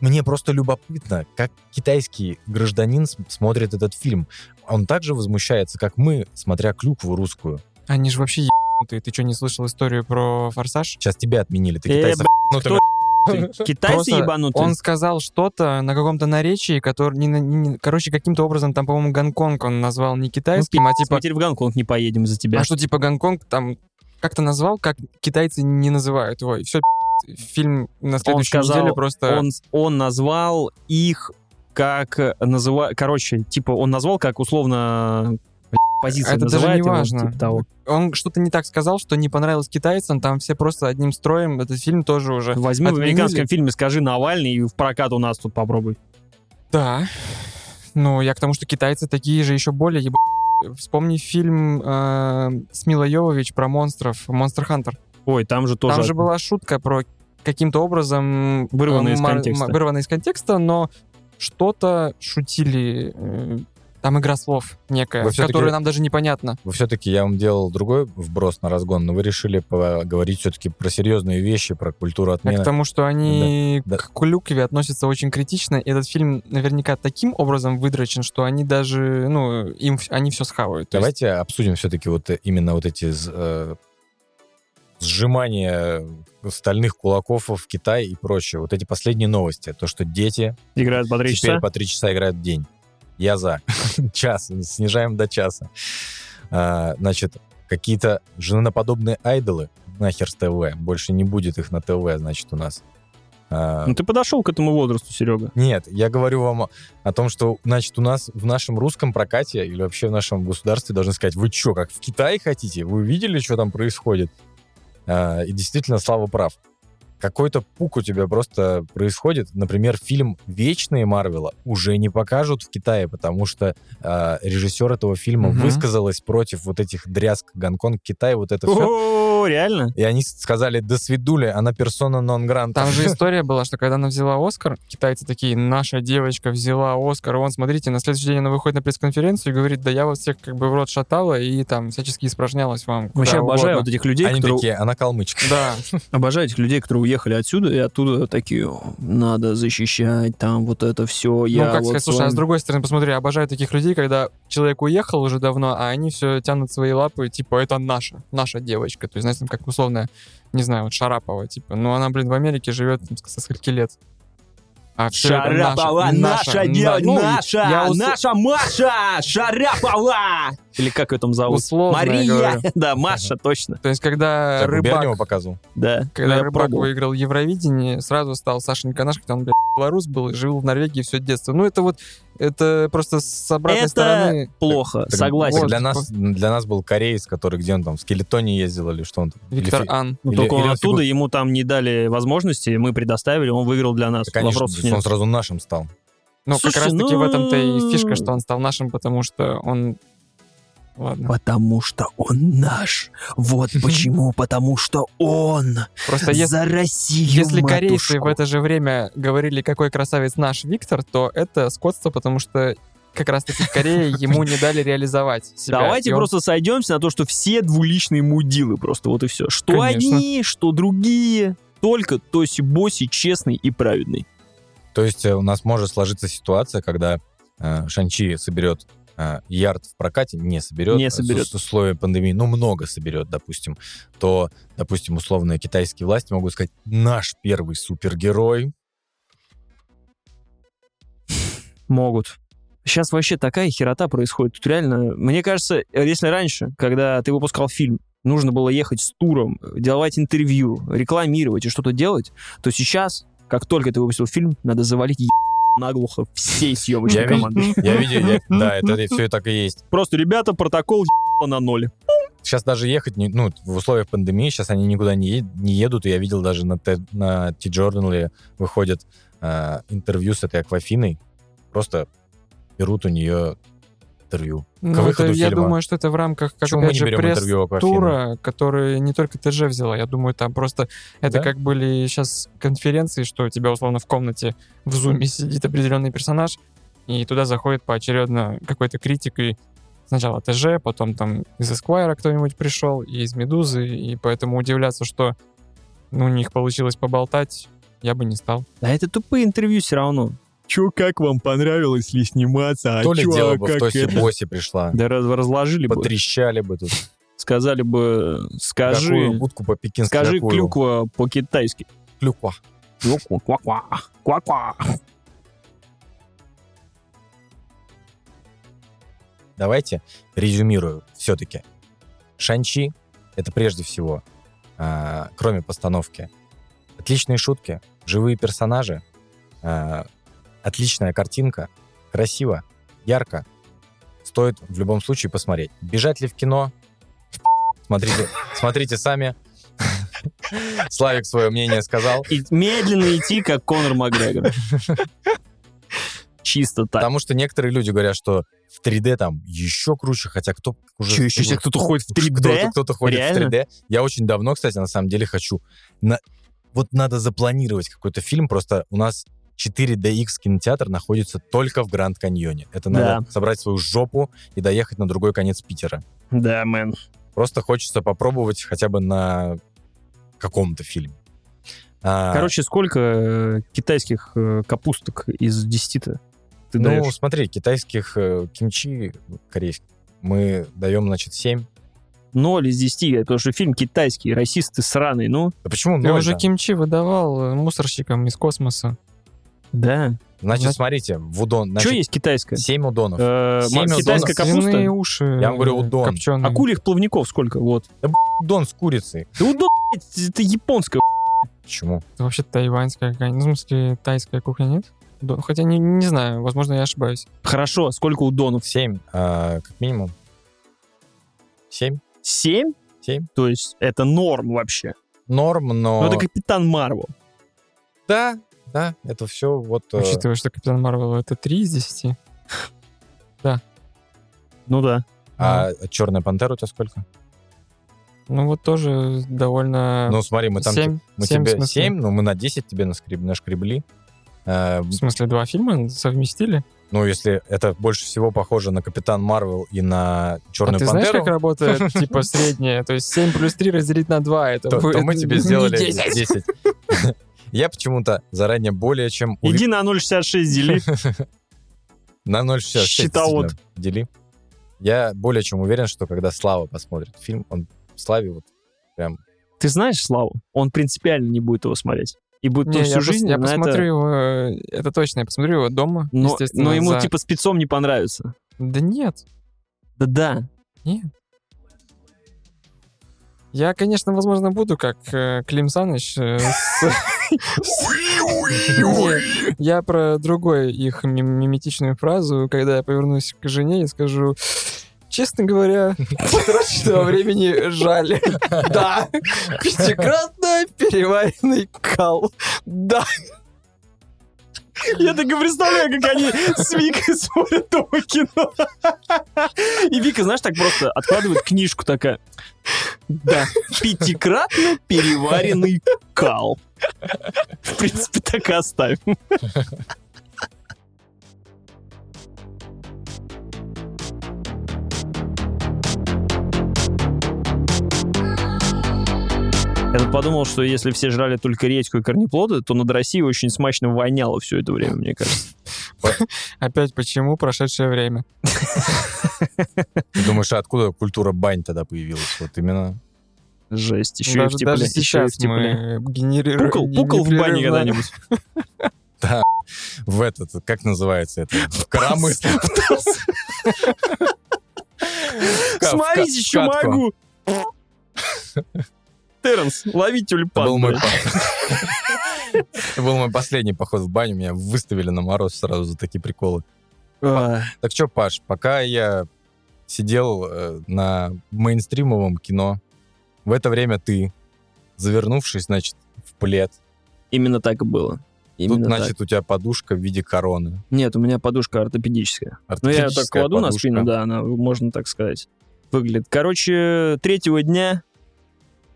Мне просто любопытно, как китайский гражданин смотрит этот фильм. Он также возмущается, как мы, смотря клюкву русскую. Они же вообще ебанутые. Ты что, не слышал историю про «Форсаж»? Сейчас тебя отменили, ты Э, китайцев. Ну, кто- Китайцы Просто ебанутые. Он сказал что-то на каком-то наречии, который, не, не- короче, каким-то образом, там, по-моему, Гонконг он назвал не Ну, китайским, а типа, Мы теперь в Гонконг не поедем за тебя. а что типа Гонконг там как-то назвал, как китайцы не называют его. И все, фильм на следующей сказал, неделе просто... Он, он назвал их как называть... Короче, типа, он назвал как условно позиция Это даже не важно. типа того. Он что-то не так сказал, что не понравилось китайцам, там все просто одним строем, этот фильм тоже уже... Возьми в Отменили. американском фильме «Скажи Навальный» и в прокат у нас тут попробуй. Да. Ну, я к тому, что китайцы такие же еще более еб... Вспомни фильм э, с Милой Йовович про монстров, Монстр Хантер. Ой, там же тоже... Там же была шутка про каким-то образом... Вырванная э, из контекста. Вырванная из контекста, но что-то шутили... э, там игра слов некая, Вы которая нам даже непонятна. Вы все-таки, я вам делал другой вброс на разгон, но вы решили поговорить все-таки про серьезные вещи, про культуру А отмены. к тому, что они Да, да. к клюкве относятся очень критично, и этот фильм наверняка таким образом выдрочен, что они даже, ну, им они все схавают. То есть Давайте обсудим все-таки вот э, именно вот эти сжимания стальных кулаков в Китае и прочее. Вот эти последние новости. То, что дети Играют по три теперь часа. по три часа играют в день. Я за. Час. Снижаем до часа. А, значит, какие-то женоподобные айдолы нахер с ТВ. Больше не будет их на ТВ, значит, у нас. А, Ну ты подошел к этому возрасту, Серега. нет, я говорю вам о- о том, что, значит, у нас в нашем русском прокате или вообще в нашем государстве должны сказать, вы что, как в Китае хотите? Вы видели, что там происходит? А, и действительно, Слава прав. Какой-то пук у тебя просто происходит. Например, фильм «Вечные» Марвела уже не покажут в Китае, потому что а, режиссер этого фильма Мгм. высказалась против вот этих дрязг Гонконг, Китай, вот это все. О, реально? И они сказали, до свидули, она персона нон гранта. Там же история была, что когда она взяла Оскар, китайцы такие, наша девочка взяла Оскар, вон, смотрите, на следующий день она выходит на пресс-конференцию и говорит, да я вас всех как бы в рот шатала и там всячески испражнялась вам. Вообще обожаю угодно». вот этих людей, Они которые... такие, она калмычка. Да, Обожаю этих людей, которые уехали отсюда, и оттуда такие, «О, надо защищать там вот это все. Я ну как вот сказать, слушай, а вами». с другой стороны, посмотри, обожаю таких людей, когда человек уехал уже давно, а они все тянут свои лапы, типа, это наша, наша девочка. То есть, знаете, там, как условно, не знаю, вот Шарапова, типа, ну она, блин, в Америке живет там, со скольки лет. А Шарапова, наша, на- девочка, ну, наша, я ус- наша Маша, Шарапова! Или как ее там зовут? Условно Мария! Да, Маша, точно. То есть, когда рыбак, показывал. Да. когда рыбак выиграл Евровидение, сразу стал Сашенька наш, хотя он, блядь, белорус был, жил в Норвегии все детство. Ну, это вот, это просто с обратной Это стороны плохо, Так, согласен. Вот. для, нас, для нас был кореец, который где он там, в Скелетоне ездил или что он там? Или Виктор фи- Ан. Ну, или- только он или он оттуда, фигу- ему там не дали возможности, мы предоставили, он выиграл для нас. Да, конечно, Вопросов он нет. сразу нашим стал. Ну, как раз-таки в этом-то и ну- фишка, что он стал нашим, потому что он... Ладно. Потому что он наш. Вот почему. Потому что он Просто если, за Россию, если корейцы в это же время говорили, какой красавец наш Виктор, то это скотство, потому что как раз-таки в Корее ему не дали реализовать себя. Давайте он- просто сойдемся на то, что все двуличные мудилы просто вот и все. Что Конечно. одни, что другие. Только Тоси-Боси честный и праведный. То есть э, у нас может сложиться ситуация, когда э, Шанчи соберет ярд в прокате, не соберет. Не соберет. С, с условием пандемии, ну, много соберет, допустим, то, допустим, условные китайские власти могут сказать, наш первый супергерой, Могут. Сейчас вообще такая херота происходит. Тут реально, мне кажется, если раньше, когда ты выпускал фильм, нужно было ехать с туром, давать интервью, рекламировать и что-то делать, то сейчас, как только ты выпустил фильм, надо завалить наглухо всей съемочной Я ви- команды. Я видел, я- да, это все так и есть. Просто, ребята, протокол на ноль. Сейчас даже ехать, не- ну, в условиях пандемии, сейчас они никуда не, не едут, и я видел даже на, Т- на T-Journal выходят э, интервью с этой Аквафиной, просто берут у нее интервью. Ну, к это- выходу я фильма. думаю, что это в рамках, как Почему мы опять не же, пресс-тура, который не только ТЖ взяла. Я думаю, там просто это Да? как были сейчас конференции, что у тебя условно в комнате в зуме сидит определенный персонаж, и туда заходит поочередно какой-то критик, и сначала ТЖ, потом там из Эсквайра кто-нибудь пришел, и из Медузы, и поэтому удивляться, что ну, у них получилось поболтать, я бы не стал. А это тупые интервью все равно. Чё, как вам понравилось ли сниматься? А То ли чё, дело а бы в как это?» Боси пришла. Да раз- разложили бы. Потрещали бы тут. Сказали бы, Какую скажи, будку по-пекински скажи какую? клюква по-китайски. Клюква. Клюква, ква-ква, ква-ква. Давайте резюмирую все-таки. Шанчи — это прежде всего, а, кроме постановки, отличные шутки, живые персонажи, а, отличная картинка, красиво, ярко. Стоит в любом случае посмотреть. Бежать ли в кино? Смотрите, смотрите сами. Славик свое мнение сказал. И медленно идти, как Конор Макгрегор. Чисто так. Потому что некоторые люди говорят, что в 3D там еще круче, хотя кто уже... Чё, еще кто-то ходит в 3D? Кто-то, кто-то ходит Реально? в 3D. Я очень давно, кстати, на самом деле хочу... На... Вот надо запланировать какой-то фильм, просто у нас 4DX кинотеатр находится только в Гранд Каньоне. Это надо Да. собрать свою жопу и доехать на другой конец Питера. Да, мэн. Просто хочется попробовать хотя бы на каком-то фильме. А, Короче, сколько э, китайских э, капусток из 10-то ты ну, даешь? смотри, китайских э, кимчи корейских мы даем, значит, 7. 0 из 10, потому что фильм китайский, расисты сраный, ну. Да почему Я ноль уже же? кимчи выдавал мусорщикам из космоса. Да. Значит, Значит- смотрите, в удон... Что есть китайское? 7 удонов. Э, Семь удонов. китайская капуста? Свиные уши. Я вам говорю, э, удон. копченые. Акульих плавников сколько? Вот. Удон с курицей. Да удон, блядь, это японская. Почему? Это вообще тайваньская какая-нибудь. Ну, в смысле, тайская кухня нет? Удон- Хотя не, не знаю, возможно, я ошибаюсь. Хорошо, сколько удонов? 7, как минимум. 7? 7? 7. То есть это норм вообще. Норм, но... Ну, это Капитан Марвел. Да, да, это все вот... э, Учитывая, что Капитан Марвел это 3 из 10. Ну да. А Черная пантера у тебя сколько? Ну, вот тоже довольно... Ну, смотри, мы там... 7, мы 7 в тебе смысле. 7, но мы на 10 тебе наскреб- нашкребли. Э, В смысле, два фильма совместили? ну, если это больше всего похоже на Капитан Марвел и на Черную а ты знаешь, пантеру, как работает, типа, среднее? То есть 7 плюс 3 разделить на 2, это то, будет то мы тебе сделали 10. 10. Я почему-то заранее более чем... Иди на 0,66 дели. На 0,66 Щитовод. действительно дели. Я более чем уверен, что когда Слава посмотрит фильм, он Славе вот прям... Ты знаешь Славу? Он принципиально не будет его смотреть. И будет Не, он я, всю пос- жизнь я посмотрю это... его, э, это точно, я посмотрю его дома, Но, естественно. но ему за- типа спецом не понравится. Да нет, Да-да. нет. Я, конечно, возможно, буду как э, Клим Саныч. э, Я про другой их мим- миметичную фразу, когда я повернусь к жене и скажу, честно говоря, потраченного времени жаль. Да, пятикратно переваренный кал. Да. Я так и представляю, как они с Викой смотрят дома кино. И Вика, знаешь, так просто откладывает книжку такая. Да, пятикратно переваренный кал. В принципе, так и оставим. Я тут подумал, что если все жрали только редьку и корнеплоды, то над Россией очень смачно воняло все это время, мне кажется. Опять почему прошедшее время? Ты думаешь, а откуда культура бань тогда появилась? Вот именно... Жесть, еще даже, и в тепле. даже еще и сейчас в тепле. мы генерируем... Пукал, пукал в бане когда-нибудь? В этот, как называется это? В в Смотрите, что катку. могу. Терренс, лови Это был тюльпан. мой был мой последний поход в баню. Меня выставили на мороз сразу за такие приколы. Так что, Паш, пока я сидел э, на мейнстримовом кино, в это время ты, завернувшись, значит, в плед, Именно так и было. тут, Именно так. значит, у тебя подушка в виде короны. Нет, у меня подушка ортопедическая. Ну, я так Ортопедическая кладу на подушка. спину, да, она, можно так сказать, выглядит. Короче, третьего дня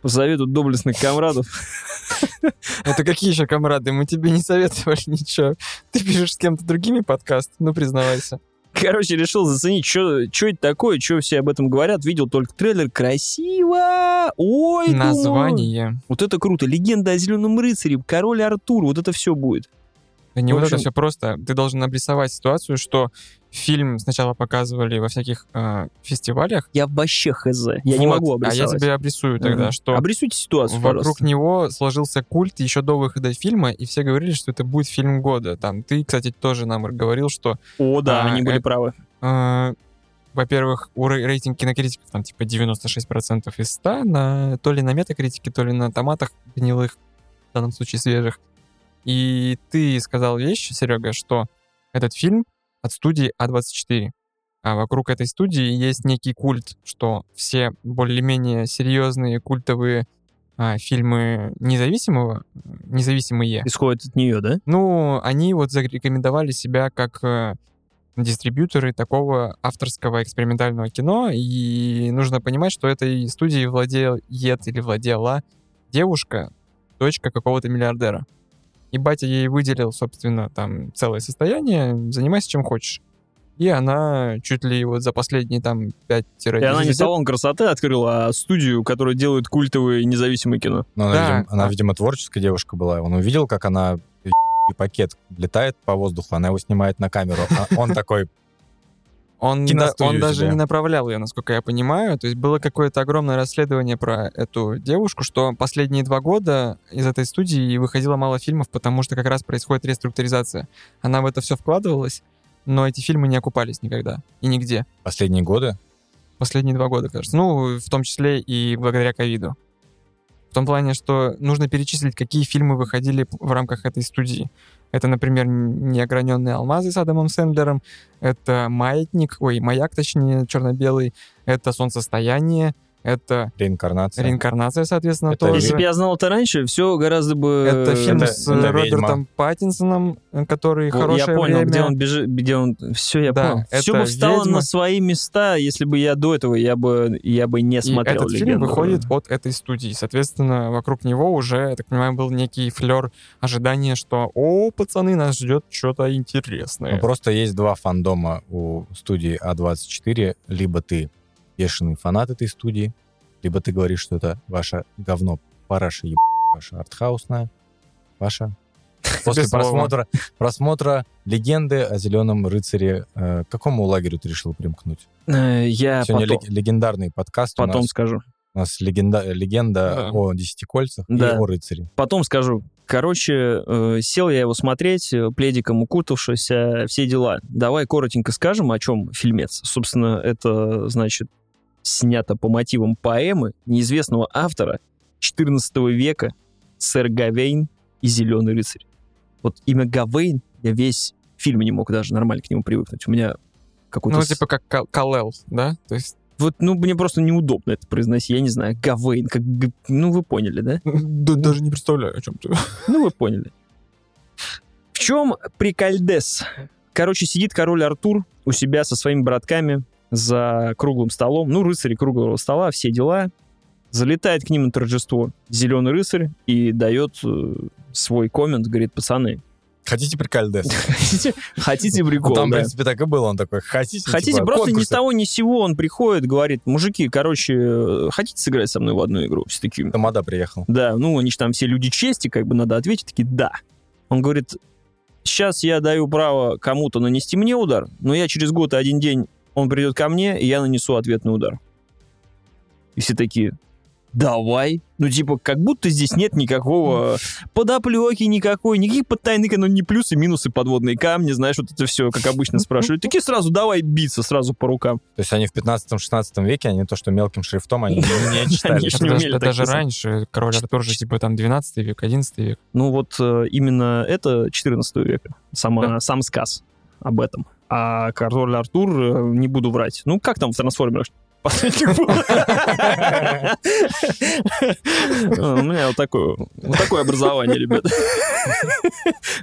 по совету доблестных комрадов Это какие еще комрады? Мы тебе не советовали ничего. Ты пишешь с кем-то другими подкаст? Ну, признавайся. Короче, решил заценить, что это такое, что все об этом говорят. Видел только трейлер. Красиво! Ой, думаю. Название. Вот это круто. Легенда о Зеленом рыцаре, Король Артур. Вот это все будет. Да не В вот это общем- все просто. Ты должен обрисовать ситуацию, что фильм сначала показывали во всяких э, фестивалях. Я вообще хз. Я не Вот, могу А обрисовать. я тебе обрисую тогда, Мгм. что Обрисуйте ситуацию, вокруг пожалуйста. него сложился культ еще до выхода фильма, и все говорили, что это будет фильм года. Там ты, кстати, тоже нам говорил, что, О, да, А, они были э, правы. э, во-первых, у рей- рейтинг кинокритиков там типа 96% из 100, на, то ли на метакритике, то ли на томатах гнилых, в данном случае свежих. И ты сказал вещь, Серега, что этот фильм от студии А24. А вокруг этой студии есть некий культ, что все более-менее серьезные культовые а, фильмы независимого, независимые, Исходит от нее, да? ну, они вот зарекомендовали себя как э, дистрибьюторы такого авторского экспериментального кино, и нужно понимать, что этой студией владеет или владела девушка, дочка какого-то миллиардера. И батя ей выделил, собственно, там целое состояние, занимайся чем хочешь. И она чуть ли вот за последние там 5 И она не салон красоты открыла, а студию, которая делает культовые независимые кино. Но она, Да. видимо, она, видимо, творческая девушка была. Он увидел, как она и пакет летает по воздуху, она его снимает на камеру. А он такой, Он, да- он даже не направлял ее, насколько я понимаю. То есть было какое-то огромное расследование про эту девушку, что последние два года из этой студии выходило мало фильмов, потому что как раз происходит реструктуризация. Она в это все вкладывалась, но эти фильмы не окупались никогда и нигде. последние годы. Последние два года, кажется. Ну, в том числе и благодаря ковиду. В том плане, что нужно перечислить, какие фильмы выходили в рамках этой студии. Это, например, «Неограненные алмазы» с Адамом Сэндлером, это «Маятник», ой, «Маяк», точнее, черно-белый, это «Солнцестояние», это Реинкарнация. «Реинкарнация», соответственно, Это тоже. Если бы я знал это раньше, все гораздо бы... Это фильм это- с это Робертом Паттинсоном, э, который Вот хорошее я понял, время. где он бежит, где он... Все, я Да, понял. Все бы встало «Ведьма». на свои места, если бы я до этого, я бы, я бы не И смотрел этот фильм «Легенду». выходит от этой студии. Соответственно, вокруг него уже, я так понимаю, был некий флер ожидания, что «О, пацаны, нас ждет что-то интересное». Ну, просто есть два фандома у студии А24. Либо ты бешеный фанат этой студии, либо ты говоришь, что это ваше говно, параша еб... ваша артхаусная, ваша. После просмотра, просмотра легенды о зеленом рыцаре, э, к какому лагерю ты решил примкнуть? Э, Я Сегодня потом, лег- легендарный подкаст у потом нас. скажу. У нас легенда, легенда Да. о десяти кольцах Да. и о рыцаре. Потом скажу. Короче, э, сел я его смотреть, э, пледиком укутавшись, все дела. Давай коротенько скажем, о чем фильмец. Собственно, это, значит, снято по мотивам поэмы неизвестного автора 14 века сэр Гавейн и Зеленый рыцарь. Вот имя Гавейн, я весь фильм не мог даже нормально к нему привыкнуть. У меня какой-то... Ну, типа как Кал- Калел, да? То есть, Вот, ну, мне просто неудобно это произносить. Я не знаю, Гавейн, как... Ну, вы поняли, да? да, даже не представляю, о чем ты. Ну, вы поняли. В чем прикольдес? Короче, сидит король Артур у себя со своими братками за круглым столом. Ну, рыцари круглого стола, все дела. Залетает к ним на торжество зеленый рыцарь и дает э, свой коммент, говорит, пацаны, Хотите прикольдес? хотите, хотите прикол, Ну, Там, в да? принципе, так и было. Он такой, хотите? Хотите, типа, просто ни с конкурсы? того ни с сего он приходит, говорит, мужики, короче, э, хотите сыграть со мной в одну игру? Все такие, Тамада приехал. Да, ну они же там все люди чести, как бы надо ответить, такие да. Он говорит, сейчас я даю право кому-то нанести мне удар, но я через год и один день, он придет ко мне, и я нанесу ответный удар. И все такие, давай. Ну, типа, как будто здесь нет никакого подоплеки никакой, никаких подтайных, ну, не плюсы, минусы, подводные камни, знаешь, вот это все, как обычно спрашивают. Такие сразу давай биться, сразу по рукам. То есть они в 15-16 веке, они то, что мелким шрифтом, они не читали. Даже, раньше. Король Артур же типа там 12 век, 11 век. Ну вот э, именно это 14 века, сама, Да. сам сказ об этом. А король Артур, э, не буду врать. Ну как там в трансформерах? Последних был? У меня вот такое, вот такое образование, ребят.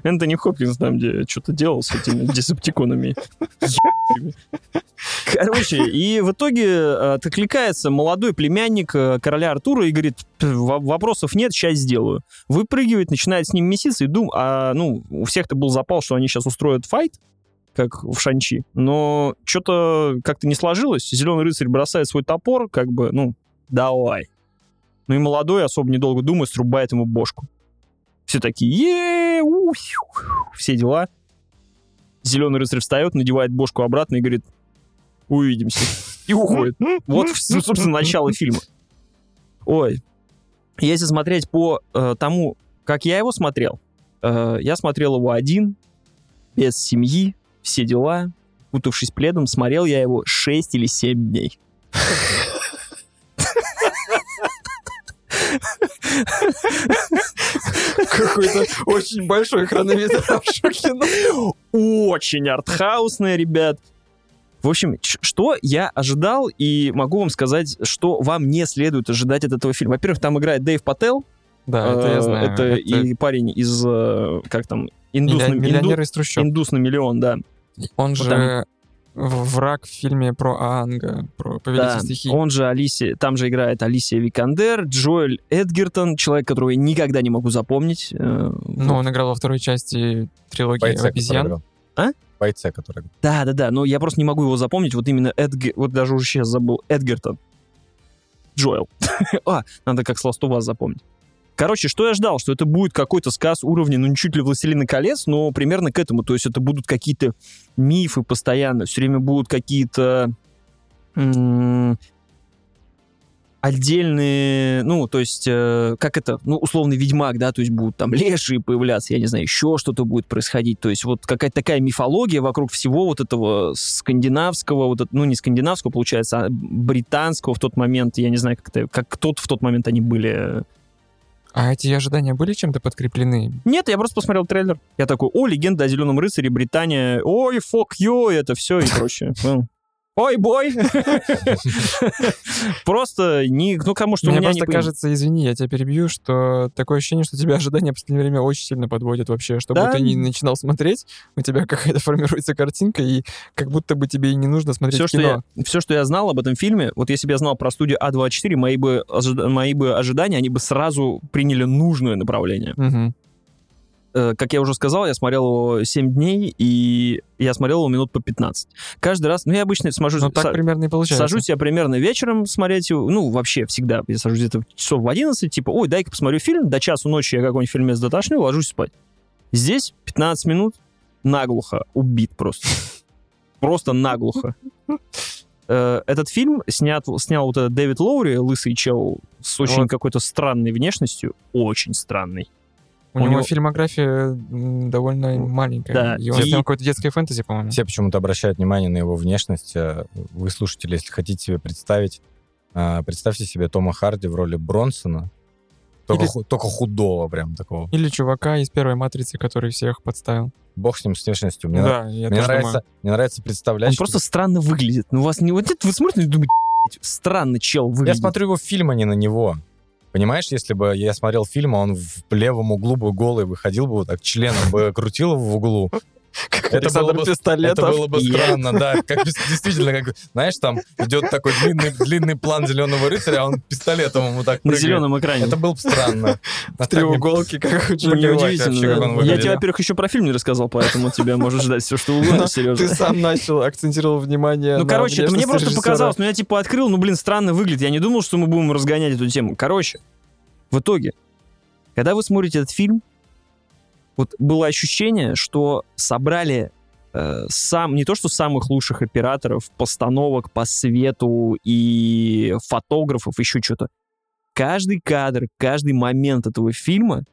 Энтони Хопкинс там, где что-то делал с этими десептиконами. Короче, и в итоге э, откликается молодой племянник э, короля Артура и говорит, «П, во- вопросов нет, сейчас сделаю. Выпрыгивает, начинает с ним меситься и дум, а ну, у всех-то был запал, что они сейчас устроят файт, как в Шанчи. Но что-то как-то не сложилось. Зеленый рыцарь бросает свой топор, как бы, ну, давай. Ну и молодой, особо недолго думая, срубает ему бошку. Все такие, е все дела. Зеленый рыцарь встает, надевает бошку обратно и говорит, увидимся. И уходит. Вот, собственно, начало фильма. Ой. Если смотреть по э, тому, как я его смотрел, э, я смотрел его один, без семьи, все дела, укутавшись пледом, смотрел я его 6 или 7 дней. Какой-то очень большой хронометраж кино. Очень артхаусное, ребят. В общем, что я ожидал, и могу вам сказать, что вам не следует ожидать от этого фильма. Во-первых, там играет Дэйв Паттел. Да, это я Э, знаю. Это, и парень из, э, как там, индус, на, Миллионер инду- из трущоб. индус на миллион, да. Он Вот же в- враг в фильме про Аанга, про Да, Повелитель стихий. он же Алисия, там же играет Алисия Викандер, Джоэль Эдгертон, человек, которого я никогда не могу запомнить. Э, Ну, он играл во второй части трилогии Бойца, обезьян. А? Бойца, который. Да, да, да, но я просто не могу его запомнить. Вот именно Эдгер, вот даже уже сейчас забыл. Эдгертон. Джоэл. а, надо как с Us запомнить. Короче, что я ждал? Что это будет какой-то сказ уровня, ну, не чуть ли «Властелина колец», но примерно к этому. То есть это будут какие-то мифы постоянно, все время будут какие-то отдельные, ну, то есть, э, как это, ну, условный ведьмак, да, то есть будут там лешие появляться, я не знаю, еще что-то будет происходить, то есть вот какая-то такая мифология вокруг всего вот этого скандинавского, вот, ну, не скандинавского, получается, а британского в тот момент, я не знаю, как это, как тот в тот момент они были. А эти ожидания были чем-то подкреплены? Нет, я просто посмотрел трейлер, я такой, о, легенда о Зеленом рыцаре, Британия, ой, фок ю, это все и прочее. Ой, бой! Просто не, ну, кому что Мне просто кажется, извини, я тебя перебью, что такое ощущение, что тебя ожидания в последнее время очень сильно подводят вообще. Чтобы ты не начинал смотреть, у тебя какая-то формируется картинка, и как будто бы тебе и не нужно смотреть все, что кино. я, все, что я знал об этом фильме, вот если бы я знал про студию А24, мои бы, ожида- мои бы ожидания, они бы сразу приняли нужное направление. Э, как я уже сказал, я смотрел его 7 дней, и я смотрел его минут по 15. Каждый раз, ну, я обычно смотрю... Ну, так примерно и получается. Сажусь я примерно вечером смотреть его, ну, вообще всегда. Я сажусь где-то часов в 11, типа, ой, дай-ка посмотрю фильм, до часу ночи я какой-нибудь фильмец дотошню, ложусь спать. Здесь 15 минут наглухо убит просто. Просто наглухо. Э, Этот фильм снят, снял вот этот Дэвид Лоури, лысый чел, с очень какой-то странной внешностью. Очень странный. У, у него, него- фильмография довольно маленькая. Да, И он и- снял какое-то детское фэнтези, по-моему. Все почему-то обращают внимание на его внешность. А Вы, слушатели, если хотите себе представить, а, представьте себе Тома Харди в роли Бронсона, только, Или- ху- только худого прям такого. Или чувака из первой матрицы, который всех подставил. Бог с ним, с внешностью. Мне, на- да, я мне тоже нравится, думаю. мне нравится представлять, Он что- просто странно выглядит. Ну, у вас не... Вот это вы смотрите и думаете, «Блядь, странно чел Я выглядит. смотрю его фильм, а не на него. Понимаешь, если бы я смотрел фильм, а он в левом углу бы голый выходил бы, вот так членом бы крутил в углу, Как это Александр было бы- Пистолетов. это было бы Я- странно, да. Как, действительно, как, знаешь, там идет такой длинный, длинный план зеленого рыцаря, а он пистолетом ему так На прыгает. зеленом экране. Это было бы странно. в треуголке, как у Джонни Плевать Уайта. вообще, как он Я тебе, во-первых, еще про фильм не рассказал, поэтому тебя может ждать все, что угодно, Сережа. Ты сам начал, акцентировал внимание Ну, на короче, это мне просто режиссера. показалось, ну, я типа открыл, ну, блин, странно выглядит. Я не думал, что мы будем разгонять эту тему. Короче, в итоге, когда вы смотрите этот фильм, вот было ощущение, что собрали э, сам, не то что самых лучших операторов, постановок по свету и фотографов, еще что-то. Каждый кадр, каждый момент этого фильма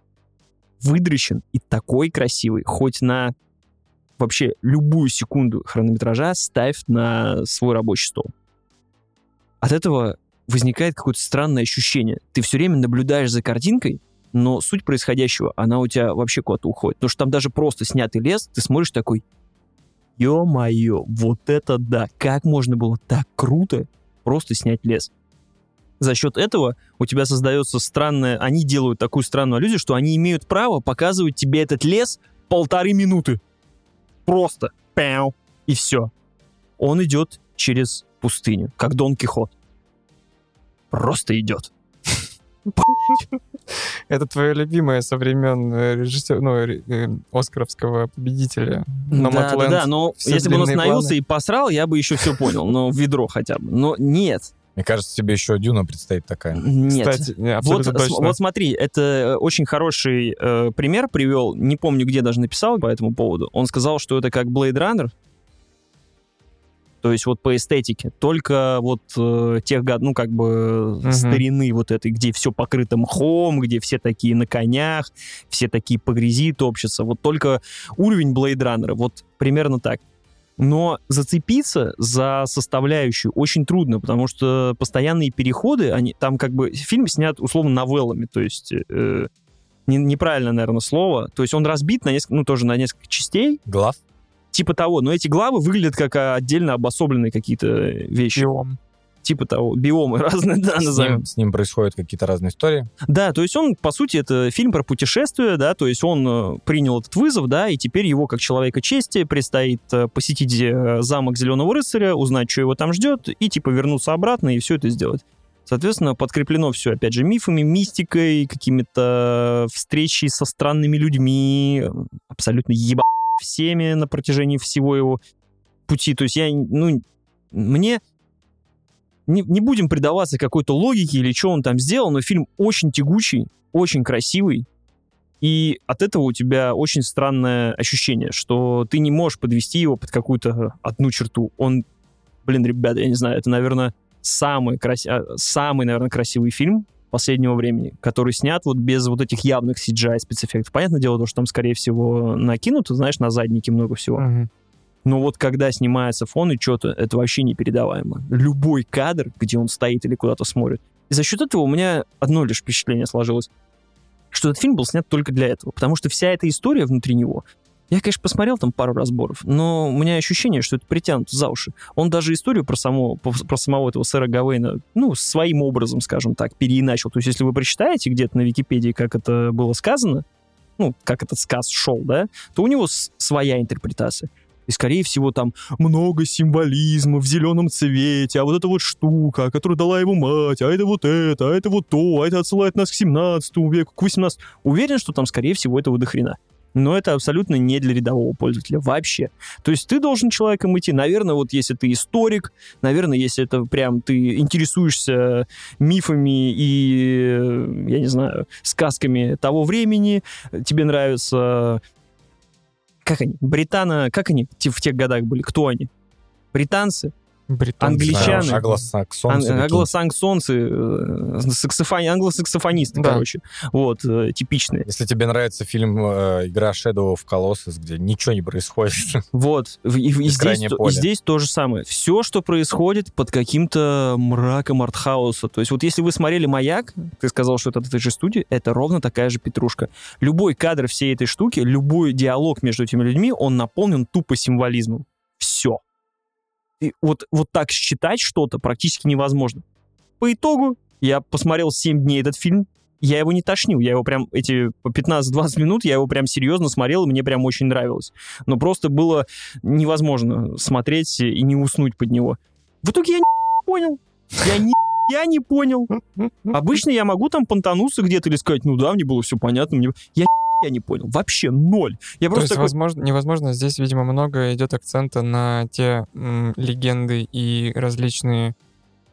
выдрочен и такой красивый, хоть на вообще любую секунду хронометража ставь на свой рабочий стол. От этого возникает какое-то странное ощущение. Ты все время наблюдаешь за картинкой, но суть происходящего, она у тебя вообще куда-то уходит. Потому что там даже просто снятый лес, ты смотришь такой, ё-моё, вот это да, как можно было так круто просто снять лес. За счет этого у тебя создается странное, они делают такую странную аллюзию, что они имеют право показывать тебе этот лес полторы минуты. Просто. Пяу. И все. Он идет через пустыню, как Дон Кихот. Просто идет. Это твое любимое со времен режиссера, ну, ре- э, Оскаровского победителя. Да, да, да, но если бы он остановился планы. и посрал, я бы еще все понял, но в ведро хотя бы. Но нет, Мне кажется, тебе еще Дюна предстоит такая. нет. Кстати, Вот, точно. вот смотри, это э, очень хороший э, пример привел. Не помню, где даже написал по этому поводу. Он сказал, что это как Blade Runner. То есть вот по эстетике. Только вот э, тех год, ну как бы Мгм. старины вот этой, где все покрыто мхом, где все такие на конях, все такие по грязи топчутся. Вот только уровень Blade Runner. Вот примерно так. Но зацепиться за составляющую очень трудно, потому что постоянные переходы, они там как бы фильм снят условно новеллами, то есть э, не- неправильно, наверное, слово. То есть он разбит на несколько, ну тоже на несколько частей, Глав? Типа того. Но эти главы выглядят как а, отдельно обособленные какие-то вещи, Биом. типа того, биомы разные, да, с, назовем. ним, с ним происходят какие-то разные истории. Да, то есть он, по сути, это фильм про путешествие, да, то есть он э, принял этот вызов, да, и теперь его, как человека чести, предстоит э, посетить э, замок Зеленого Рыцаря, узнать, что его там ждет, и, типа, вернуться обратно и все это сделать. Соответственно, подкреплено все, опять же, мифами, мистикой, какими-то встречей со странными людьми, э, абсолютно еба всеми на протяжении всего его пути. То есть я, ну, мне не, не будем предаваться какой-то логике или что он там сделал, но фильм очень тягучий, очень красивый, и от этого у тебя очень странное ощущение, что ты не можешь подвести его под какую-то одну черту. Он, блин, ребята, я не знаю, это, наверное, самый, краси... а, самый наверное, красивый фильм последнего времени, который снят вот без вот этих явных CGI спецэффектов. Понятное дело, то, что там, скорее всего, накинуто, знаешь, на заднике много всего. Но вот когда снимается фон и что-то, это вообще непередаваемо. Любой кадр, где он стоит или куда-то смотрит. И за счет этого у меня одно лишь впечатление сложилось, что этот фильм был снят только для этого. Потому что вся эта история внутри него, я, конечно, посмотрел там пару разборов, но у меня ощущение, что это притянуто за уши. Он даже историю про, само, про самого этого сэра Гавейна, ну, своим образом, скажем так, переиначил. То есть, если вы прочитаете где-то на Википедии, как это было сказано, ну, как этот сказ шел, да, то у него своя интерпретация. И, скорее всего, там много символизма в зеленом цвете, а вот эта вот штука, которую дала его мать, а это вот это, а это вот то, а это отсылает нас к 17 веку, к 18 Уверен, что там, скорее всего, этого до. Но это абсолютно не для рядового пользователя вообще. То есть ты должен человеком идти, наверное, вот если ты историк, наверное, если это прям ты интересуешься мифами и, я не знаю, сказками того времени, тебе нравится как они? Британо... Как они в тех годах были? Кто они? Британцы? Британцы. Англичане. Англосаксонцы. Ан- англосаксонцы, э, саксофони- англосаксофонисты, Да. короче. Вот, э, типичные. Если тебе нравится фильм э, «Игра Shadow of Colossus», где ничего не происходит, Вот. В- И, и здесь, то- и здесь то же самое. Все, что происходит под каким-то мраком артхауса. То есть вот если вы смотрели «Маяк», ты сказал, что это от этой же студии, это ровно такая же петрушка. Любой кадр всей этой штуки, любой диалог между этими людьми, он наполнен тупо символизмом. И вот, вот так считать что-то практически невозможно. По итогу я посмотрел 7 дней этот фильм, я его не тошнил, я его прям, эти по 15-20 минут, я его прям серьезно смотрел, и мне прям очень нравилось. Но просто было невозможно смотреть и не уснуть под него. В итоге я не понял. Я не я не понял. Обычно я могу там понтануться где-то или сказать, ну да, мне было все понятно. Мне... Я я не понял. Вообще ноль. Я То просто есть, такой, возможно, невозможно, здесь, видимо, много идет акцента на те м, легенды и различные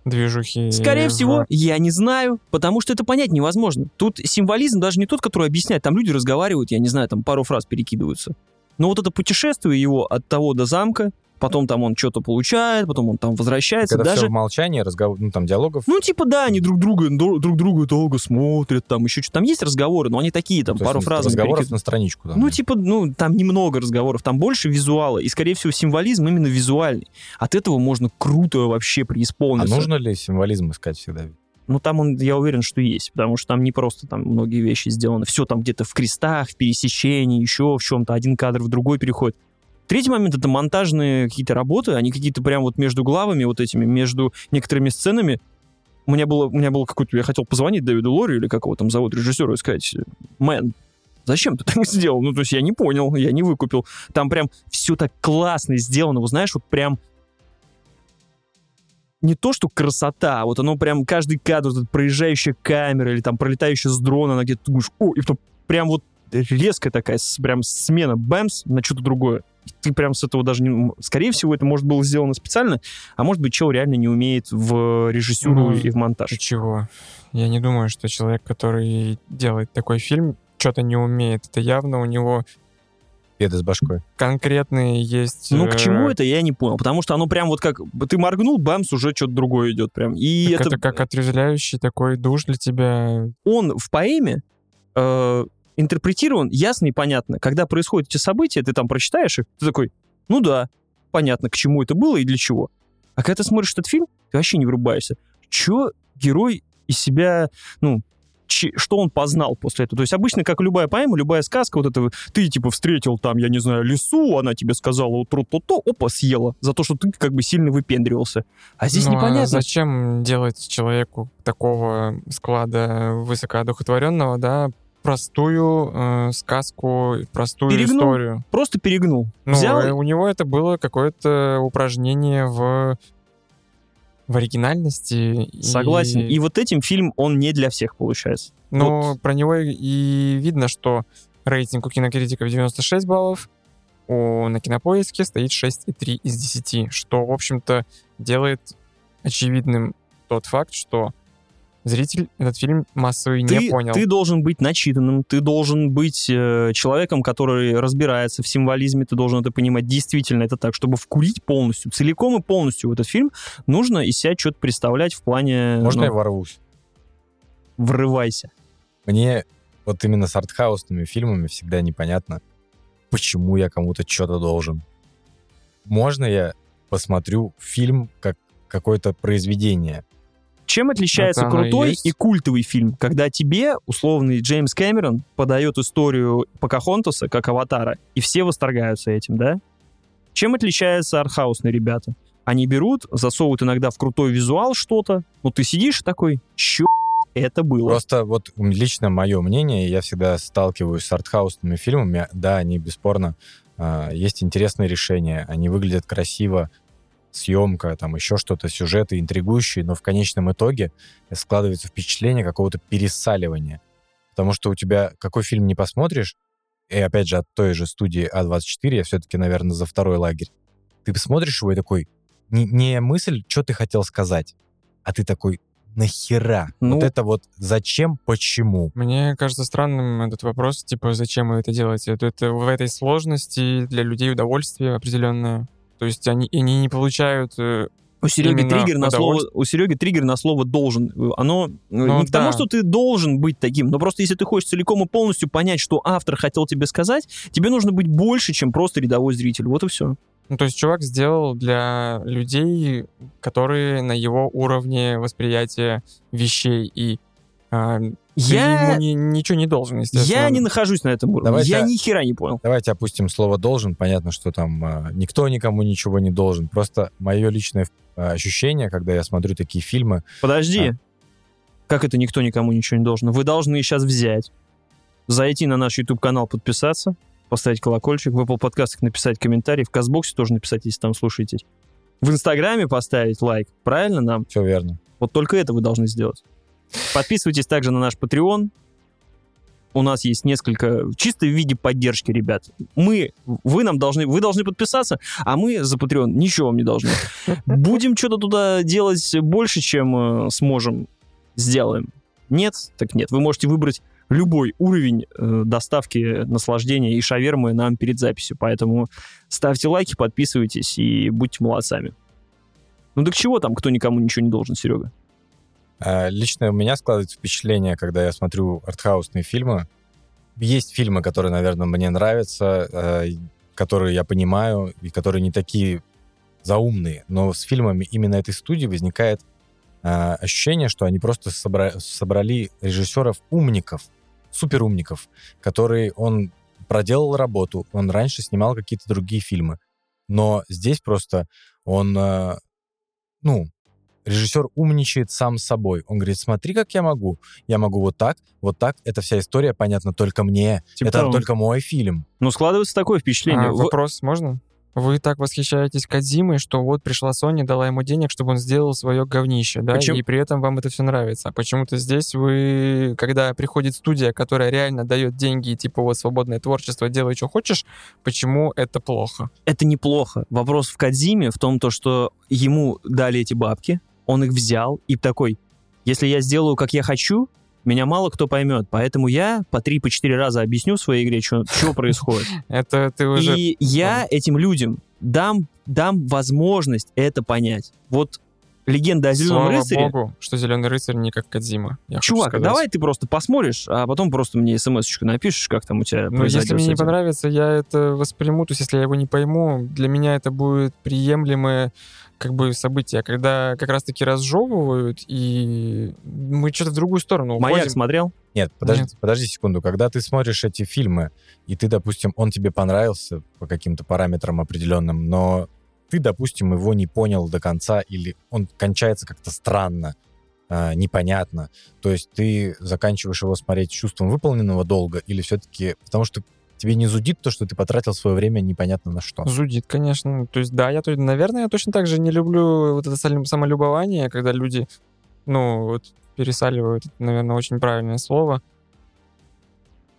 движухи. Скорее в- всего, я не знаю, потому что это понять невозможно. Тут символизм даже не тот, который объясняет. Там люди разговаривают, я не знаю, там пару фраз перекидываются. Но вот это путешествие его от того до замка, потом там он что-то получает, потом он там возвращается. когда даже все в молчании, разговор, ну там диалогов. Ну, типа, да, они друг друга, друг друга долго смотрят, там еще что-то. Там есть разговоры, но они такие, там, есть пару фраз. разговоров на страничку. там. Ну, типа, ну, там немного разговоров, там больше визуала, и, скорее всего, символизм именно визуальный. От этого можно круто вообще а преисполниться. нужно ли символизм искать всегда? Ну, там он, я уверен, что есть, потому что там не просто там многие вещи сделаны. Все там где-то в крестах, в пересечении, еще в чем-то. Один кадр в другой переходит. Третий момент — это монтажные какие-то работы, они какие-то прям вот между главами вот этими, между некоторыми сценами. У меня было, у меня было какой-то... Я хотел позвонить Дэвиду Лори, или как его там зовут, режиссеру, и сказать, мэн, зачем ты так сделал? Ну, то есть я не понял, я не выкупил. Там прям все так классно сделано, вы знаешь, вот прям не то, что красота, а вот оно прям каждый кадр, вот проезжающая камера или там пролетающая с дрона, она где-то думаешь, о, и потом прям вот резкая такая, прям смена, бэмс, на что-то другое. И Ты прям с этого даже не... Скорее всего, это может было сделано специально, а может быть, чел реально не умеет в режиссуру Ну, и в монтаж. Ты чего? Я не думаю, что человек, который делает такой фильм, что-то не умеет. Это явно у него Беды с башкой. конкретные есть... Ну, к чему э, это, я не понял. Потому что оно прям вот как... Ты моргнул, бамс, уже что-то другое идет прям. И так это... это как отрезвляющий такой душ для тебя. Он в поэме э, интерпретирован ясно и понятно. Когда происходят эти события, ты там прочитаешь их, ты такой, ну да, понятно, к чему это было и для чего. А когда ты смотришь этот фильм, ты вообще не врубаешься. Че герой из себя, ну, что он познал после этого. То есть обычно, как любая поэма, любая сказка, вот это ты типа встретил там, я не знаю, лису, она тебе сказала утру то-то, опа, съела. За то, что ты как бы сильно выпендривался. А здесь Ну, а непонятно. зачем делать человеку такого склада высокоодухотворенного, да, простую э, сказку, простую Перегнул. историю? Просто перегнул. Ну, Взял э, у него это было какое-то упражнение в в оригинальности. и- Согласен. И вот этим фильм, он не для всех получается. Ну, про него и видно, что рейтинг у кинокритиков 96 баллов, у, на кинопоиске стоит 6,3 из 10, что, в общем-то, делает очевидным тот факт, что зритель этот фильм массовый не ты, понял. ты должен быть начитанным, ты должен быть э, человеком, который разбирается в символизме, ты должен это понимать. Действительно, это так. Чтобы вкурить полностью, целиком и полностью в этот фильм, нужно из себя что-то представлять в плане... Можно ну, я ворвусь? Врывайся. Мне вот именно с артхаусными фильмами всегда непонятно, почему я кому-то что-то должен. Можно я посмотрю фильм как какое-то произведение? Чем отличается Это и крутой есть. и культовый фильм, когда тебе условный Джеймс Кэмерон подает историю Покахонтаса как аватара, и все восторгаются этим, да? Чем отличаются артхаусные ребята? Они берут, засовывают иногда в крутой визуал что-то, ну ты сидишь такой, чё это было? Просто вот лично мое мнение, я всегда сталкиваюсь с артхаусными фильмами. Да, они бесспорно а, есть интересные решения, они выглядят красиво, съемка, там еще что-то, сюжеты интригующие, но в конечном итоге складывается впечатление какого-то пересаливания. Потому что у тебя какой фильм не посмотришь, и опять же от той же студии А24, я все-таки, наверное, за второй лагерь, ты посмотришь его и такой, не, не мысль, что ты хотел сказать, а ты такой, нахера? Ну- вот это вот зачем, почему? Мне кажется странным этот вопрос, типа, зачем вы это делаете? Это, это в этой сложности для людей удовольствие определенное. То есть они, они не получают... э, У Сереги именно триггер на слово, у Сереги триггер на слово должен. Оно э, Ну не к тому, да. что ты должен быть таким, но просто если ты хочешь целиком и полностью понять, что автор хотел тебе сказать, тебе нужно быть больше, чем просто рядовой зритель. Вот и все. Ну, то есть чувак сделал для людей, которые на его уровне восприятия вещей, и а, ты Я, ему ни- ничего не должен, естественно. я не нахожусь на этом уровне. Давайте- Я ни хера не понял. Давайте опустим слово «должен». Понятно, что там а, никто никому ничего не должен. Просто мое личное а, ощущение, когда я смотрю такие фильмы, Подожди. А. Как это никто никому ничего не должен? Вы должны сейчас взять, зайти на наш YouTube-канал, подписаться, поставить колокольчик, в Apple подкастах написать комментарий, в Казбоксе тоже написать, если там слушаете. В Инстаграме поставить лайк. Правильно нам? все верно. Вот только это вы должны сделать. Подписывайтесь также на наш Patreon. У нас есть несколько, чисто в виде поддержки, ребят. Мы, вы нам должны, вы должны подписаться, а мы за Patreon ничего вам не должны. Будем что-то туда делать больше, чем э, сможем, сделаем. Нет, так нет. Вы можете выбрать любой уровень э, доставки наслаждения и шавермы нам перед записью. Поэтому ставьте лайки, подписывайтесь и будьте молодцами. Ну так чего там, кто никому ничего не должен, Серега? А, Лично у меня складывается впечатление, когда я смотрю артхаусные фильмы. Есть фильмы, которые, наверное, мне нравятся, э, которые я понимаю, и которые не такие заумные. Но с фильмами именно этой студии возникает э, ощущение, что они просто собра- собрали режиссеров-умников, суперумников, которые он проделал работу, он раньше снимал какие-то другие фильмы. Но здесь просто он, э, ну, режиссер умничает сам с собой. Он говорит, смотри, как я могу. Я могу вот так, вот так. Это вся история понятна только мне. Типа это того. только мой фильм. Ну, складывается такое впечатление. А, В- вопрос можно? Вы так восхищаетесь Кадзимой, что вот пришла Sony, дала ему денег, чтобы он сделал свое говнище, да, Почему- и при этом вам это все нравится. А почему-то здесь вы, когда приходит студия, которая реально дает деньги, и типа вот свободное творчество, делай, что хочешь, почему это плохо? Это неплохо. Вопрос в Кадзиме в том, то, что ему дали эти бабки, он их взял и такой, если я сделаю, как я хочу, меня мало кто поймет, поэтому я по три, по четыре раза объясню в своей игре, что происходит. Это ты уже... И я этим людям дам, дам возможность это понять. Вот легенда о Зеленом Слава рыцаре. богу, что Зеленый рыцарь не как Кадзима. Чувак, давай ты просто посмотришь, а потом просто мне смс-очку напишешь, как там у тебя Ну, если мне не понравится, я это восприму. То есть, если я его не пойму, для меня это будет приемлемое как бы событие, когда как раз-таки разжевывают, и мы что-то в другую сторону Маяк уходим. смотрел? Нет, подожди, Нет. подожди секунду. Когда ты смотришь эти фильмы, и ты, допустим, он тебе понравился по каким-то параметрам определенным, но ты, допустим, его не понял до конца, или он кончается как-то странно, а, непонятно. То есть ты заканчиваешь его смотреть чувством выполненного долга, или все-таки потому что тебе не зудит то, что ты потратил свое время непонятно на что? Зудит, конечно. То есть, да, я, наверное, я точно так же не люблю вот это самолюбование, когда люди, ну, вот, пересаливают, это, наверное, очень правильное слово.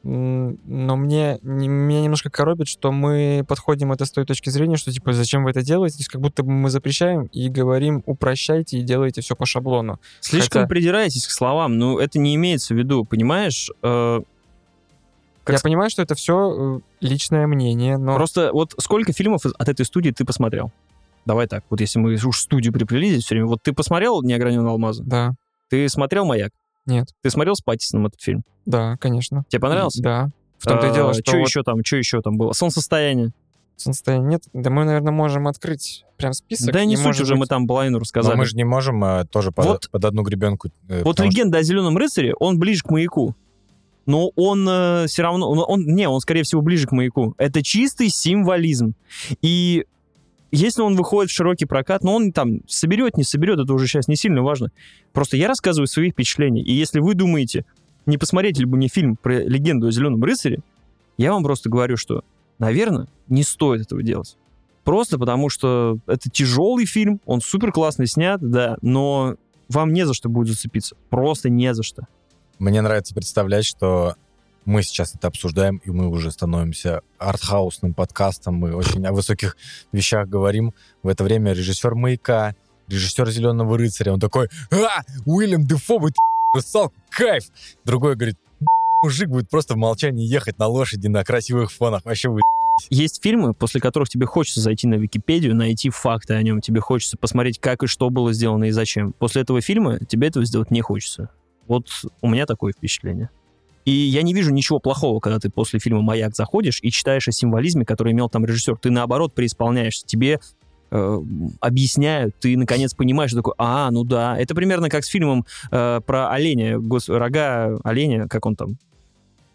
Но мне, не- меня немножко коробит, что мы подходим это с той точки зрения, что, типа, зачем вы это делаете? Как будто бы мы запрещаем и говорим, упрощайте и делайте все по шаблону. Слишком Хотя- придираетесь к словам, ну это не имеется в виду, понимаешь? Э, Как я понимаю, что это все личное мнение, но... Просто вот сколько фильмов от этой студии ты посмотрел? Давай так, вот если мы уж студию приплели здесь все время, вот ты посмотрел «Неограненного алмаза»? Да, Ты смотрел «Маяк»? Нет, Ты смотрел с Паттисоном этот фильм? да, конечно. Тебе понравился? Да. В том-то и дело, что Что вот еще там, что еще там было? «Солнцестояние». солнцестояние нет. Да мы, наверное, можем открыть прям список. Да не и, суть уже, мы быть, там половину Но рассказали. мы же не можем а, тоже под, Вот- под одну гребенку. э, Вот потому что- легенда о Зеленом рыцаре, он ближе к маяку. Но он все равно, он, он- не, он скорее всего ближе к маяку. Это чистый символизм. И если он выходит в широкий прокат, но он там соберет, не соберет, это уже сейчас не сильно важно. Просто я рассказываю свои впечатления. И если вы думаете, не посмотреть ли бы мне фильм про легенду о Зеленом рыцаре, я вам просто говорю, что, наверное, не стоит этого делать. Просто потому, что это тяжелый фильм, он супер классно снят, да, но вам не за что будет зацепиться. Просто не за что. Мне нравится представлять, что мы сейчас это обсуждаем, и мы уже становимся артхаусным подкастом, мы очень о высоких вещах говорим. В это время режиссер «Маяка», режиссер «Зеленого рыцаря», он такой, а, Уильям Дефо, вы русалка, кайф! Другой говорит, мужик будет просто в молчании ехать на лошади на красивых фонах, вообще вы Есть фильмы, после которых тебе хочется зайти на Википедию, найти факты о нем, тебе хочется посмотреть, как и что было сделано и зачем. После этого фильма тебе этого сделать не хочется. Вот у меня такое впечатление. И я не вижу ничего плохого, когда ты после фильма «Маяк» заходишь и читаешь о символизме, который имел там режиссер. Ты, наоборот, преисполняешься. Тебе э, объясняют, ты, наконец, понимаешь, что такое, а, ну да. Это примерно как с фильмом э, про оленя, гос- рога оленя, как он там,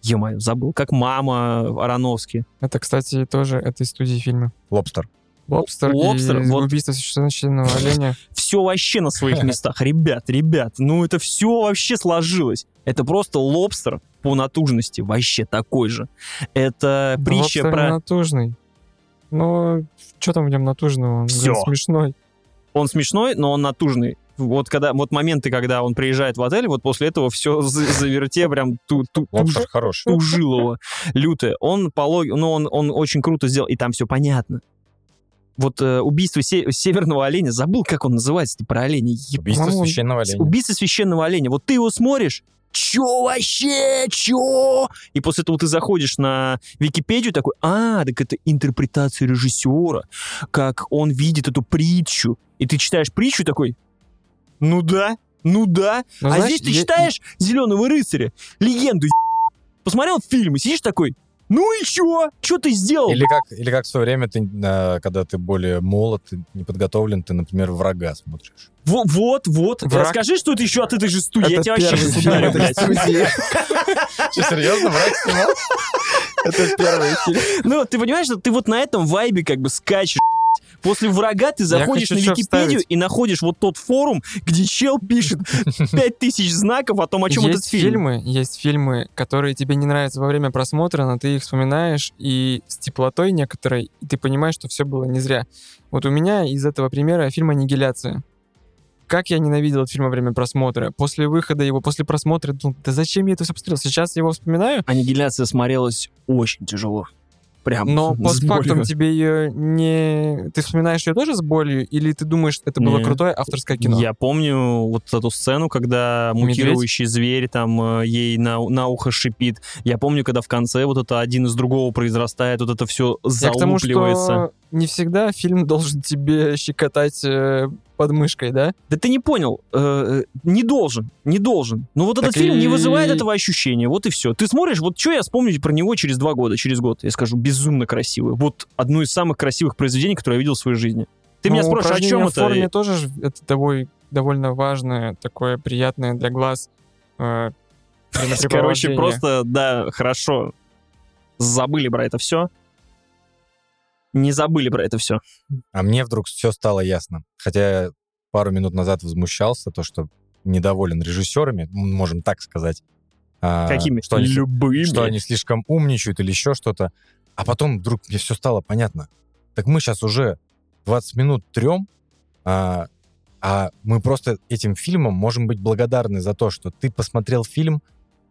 Е-мое, забыл, как «Мама» Ароновский. Это, кстати, тоже этой студии фильмы. лобстер. Лобстер, Лобстер, и вот. убийство священного оленя. все вообще на своих местах. Ребят, ребят, ну это все вообще сложилось. Это просто лобстер по натужности вообще такой же. Это притча Лобстер про... натужный. Ну, что там в нем натужного? Он блин, смешной. Он смешной, но он натужный. Вот когда вот моменты, когда он приезжает в отель, вот после этого все заверте прям ту, ту, хороший. тужилово, лютое. Он по логи- ну он, он очень круто сделал, и там все понятно. Вот э, убийство се- северного оленя, забыл, как он называется про оленя. Убийство по-моему, священного оленя. Убийца священного оленя. Вот ты его смотришь, чё вообще, чё? И после этого ты заходишь на Википедию такой, а, так это интерпретация режиссера, как он видит эту притчу. И ты читаешь притчу такой, ну да, ну да. Ну, а знаешь, здесь ты я- читаешь «Зеленого рыцаря», легенду, посмотрел фильм и сидишь такой, ну и чё? Чё ты сделал? Или как, или как в свое время, ты, э, когда ты более молод, ты не подготовлен, ты, например, врага смотришь. Во- Вот, вот. Враг- Расскажи, что это еще от этой же студии. Я Это тебя вообще первый сейчас ударю, блядь. Что, серьезно, враг снимал? Это первый фильм. Ну, ты понимаешь, что ты вот на этом вайбе как бы скачешь. После врага ты заходишь на Википедию вставить. и находишь вот тот форум, где чел пишет 5000 знаков о том, о чем есть этот фильм. фильмы, есть фильмы, которые тебе не нравятся во время просмотра, но ты их вспоминаешь и с теплотой некоторой, и ты понимаешь, что все было не зря. Вот у меня из этого примера фильм «Аннигиляция». Как я ненавидел этот фильм во время просмотра. После выхода его, после просмотра, думал, да зачем я это все посмотрел? Сейчас я его вспоминаю, Аннигиляция смотрелась очень тяжело. Прям но постфактум болью. тебе ее не... Ты вспоминаешь ее тоже с болью, или ты думаешь, это было Не. крутое авторское кино? Я помню вот эту сцену, когда Медведь? мутирующий зверь там э, ей на, на ухо шипит. Я помню, когда в конце вот это один из другого произрастает, вот это все Я к тому, залупливается. что не всегда фильм должен тебе щекотать э, подмышкой, да? Да ты не понял, э, э, не должен, не должен. Ну вот этот Так фильм не и- вызывает этого ощущения, вот и все. Ты смотришь, вот что я вспомню про него через два года, через год, я скажу, безумно красивый. Вот одно из самых красивых произведений, которое я видел в своей жизни. Ты меня Ну, спрашиваешь, о чем в это? форме тоже это довольно, довольно важное, такое приятное для глаз э, Короче, просто, да, хорошо. Забыли про это все. Не забыли про это все. А мне вдруг все стало ясно. Хотя я пару минут назад возмущался, то, что недоволен режиссерами, м, можем так сказать. А, Какими? Что они, Любыми. что они слишком умничают или еще что-то. А потом вдруг мне все стало понятно. Так мы сейчас уже 20 минут трем, а, а мы просто этим фильмом можем быть благодарны за то, что ты посмотрел фильм,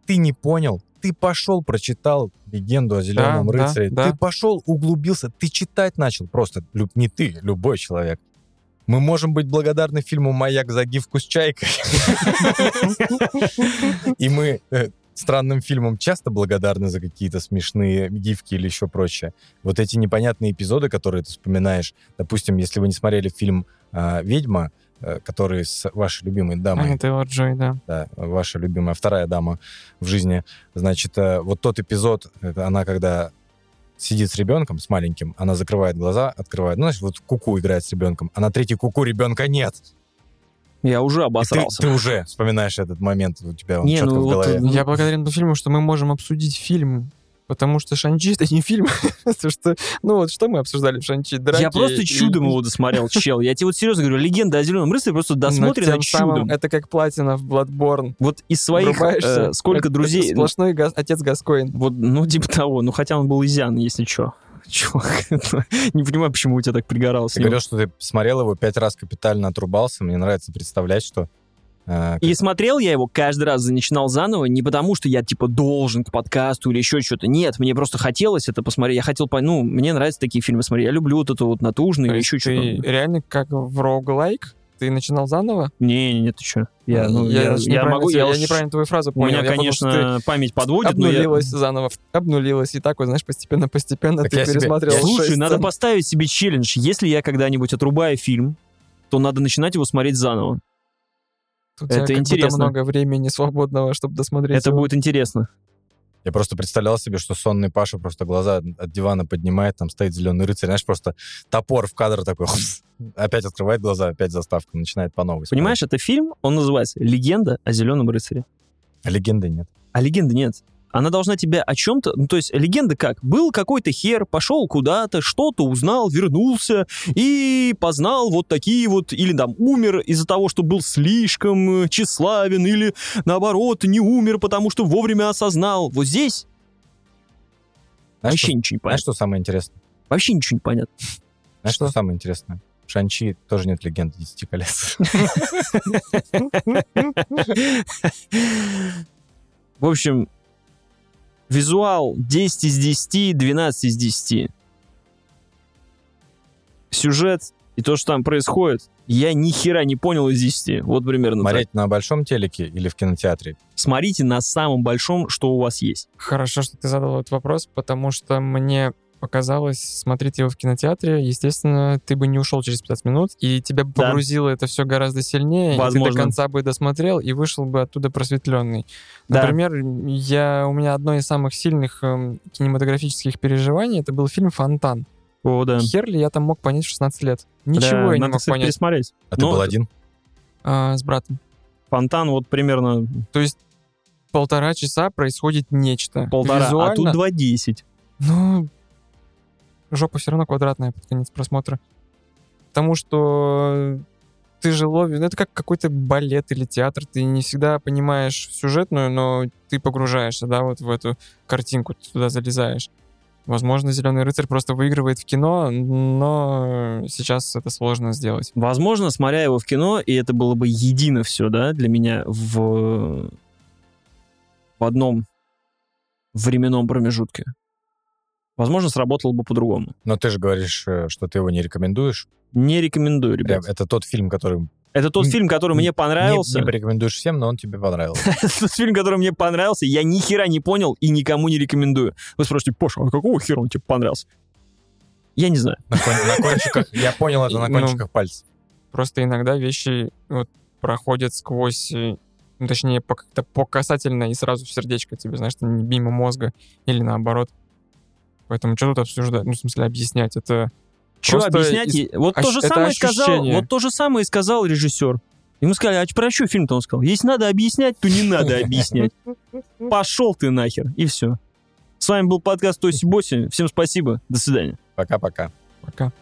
ты не понял, ты пошел, прочитал легенду о зеленом Да, да, рыцаре, да. ты пошел, углубился, ты читать начал просто, не ты, любой человек. Мы можем быть благодарны фильму «Маяк за гифку с чайкой». И мы э, странным фильмам часто благодарны за какие-то смешные гифки или еще прочее. Вот эти непонятные эпизоды, которые ты вспоминаешь, допустим, если вы не смотрели фильм а, «Ведьма», э, который с вашей любимой дамой, Аня Тейлор-Джой, да. да, ваша любимая вторая дама в жизни, значит, э, вот тот эпизод, это она когда сидит с ребенком, с маленьким, она закрывает глаза, открывает, ну, знаешь, вот куку играет с ребенком, а на третий куку ребенка нет. Я уже И ты, обосрался. ты уже вспоминаешь этот момент, у тебя он Не, четко ну в вот, голове. Ну. Я благодарен этому фильму, что мы можем обсудить фильм. Потому что Шанчи это не фильм. Потому что, ну вот что мы обсуждали в Шанчи? Драки Я просто и- чудом его досмотрел, чел. Я тебе вот серьезно говорю, легенда о зеленом рыцаре просто досмотрена чудом. Это как платина в Bloodborne. Вот из своих э, сколько это- друзей... это сплошной газ- отец Гаскоин. Вот, ну, типа того. Ну, хотя он был изян, если что. Чувак, не понимаю, почему у тебя так пригорало с Ты говорил, что ты смотрел его, пять раз капитально отрубался. Мне нравится представлять, что... э, И смотрел я его каждый раз, начинал заново, не потому что я, типа, должен к подкасту или еще что-то. Нет, мне просто хотелось это посмотреть. Я хотел, по- ну, мне нравятся такие фильмы смотреть. Я люблю вот это вот натужное или еще что-то. реально как в роуглайк? Ты начинал заново? Не, не, не, ты что? Я, ну, я, я неправильно могу, я, я уж- неправильно твою фразу У понял. меня, Я подумал, что конечно, память ты подводит, но я... обнулилась заново, обнулилась, и так вот, знаешь, постепенно-постепенно ты я себе- пересматривал я- Слушай, надо сцен. поставить себе челлендж. Если я когда-нибудь отрубаю фильм, то надо начинать его смотреть заново. Тут это интересно. много времени свободного, чтобы досмотреть Это его. будет интересно. Я просто представлял себе, что сонный Паша просто глаза от дивана поднимает, там стоит зеленый рыцарь, знаешь, просто топор в кадр такой, опять открывает глаза, опять заставка, начинает по новой. Понимаешь, это фильм, он называется «Легенда о зеленом рыцаре». А легенды нет. А легенды нет. Она должна тебя о чем-то... Ну, то есть легенда как? Был какой-то хер, пошел куда-то, что-то узнал, вернулся и познал вот такие вот... Или там умер из-за того, что был слишком э, тщеславен, или наоборот не умер, потому что вовремя осознал. Вот здесь Знаешь, вообще что, ничего не знаешь, понятно. что самое интересное? Вообще ничего не понятно. Знаешь, что, Что? самое интересное? Шанчи тоже нет легенды Десяти колец. В общем, визуал 10 из 10, 12 из 10. Сюжет и то, что там происходит, я ни хера не понял из 10. Вот примерно так. Смотреть на большом телеке или в кинотеатре? Смотрите на самом большом, что у вас есть. Хорошо, что ты задал этот вопрос, потому что мне показалось смотреть его в кинотеатре, естественно, ты бы не ушел через 15 минут, и тебя бы Да. погрузило это все гораздо сильнее, и ты Возможно. до конца бы досмотрел и вышел бы оттуда просветленный. Да. Например, я, у меня одно из самых сильных эм, кинематографических переживаний, это был фильм «Фонтан». О, да. Хер ли я там мог понять в 16 лет? Ничего Да, я не надо, мог кстати, понять пересмотреть. А ты Ну, был это- один? а, с братом. Фонтан вот примерно То есть полтора часа происходит нечто. полтора, Визуально, а тут 2.10. Ну, жопа все равно квадратная под конец просмотра. тому что ты же ловишь... ну, Это как какой-то балет или театр. Ты не всегда понимаешь сюжетную, но ты погружаешься, да, вот в эту картинку, ты туда залезаешь. Возможно, Зеленый рыцарь просто выигрывает в кино, но сейчас это сложно сделать. Возможно, смотря его в кино, и это было бы едино все, да, для меня в, в одном временном промежутке. Возможно, сработало бы по-другому. Но ты же говоришь, э, что ты его не рекомендуешь. Не рекомендую, ребят. Прям, это тот фильм, который Это тот фильм, который мне понравился. не, не порекомендуешь всем, но он тебе понравился. Это тот фильм, который мне понравился, я ни хера не понял и никому не рекомендую. Вы спрашиваете, Паша, а какого хера он тебе понравился? Я не знаю. На, кон- на кончиках, я понял это на Ну, кончиках пальцев. Просто иногда вещи вот проходят сквозь, э, ну, точнее, по, как-то по касательно и сразу в сердечко тебе, знаешь, мимо мозга или наоборот. Поэтому что тут обсуждать? Ну, в смысле, объяснять. Это Что объяснять? из-? Вот то же самое сказал, вот то же самое и сказал режиссер. Ему сказали, а про что фильм-то? Он сказал, если надо объяснять, то не надо объяснять. Пошел ты нахер, и все. С вами был подкаст Тоси Боси. Всем спасибо. До свидания. Пока-пока. пока. А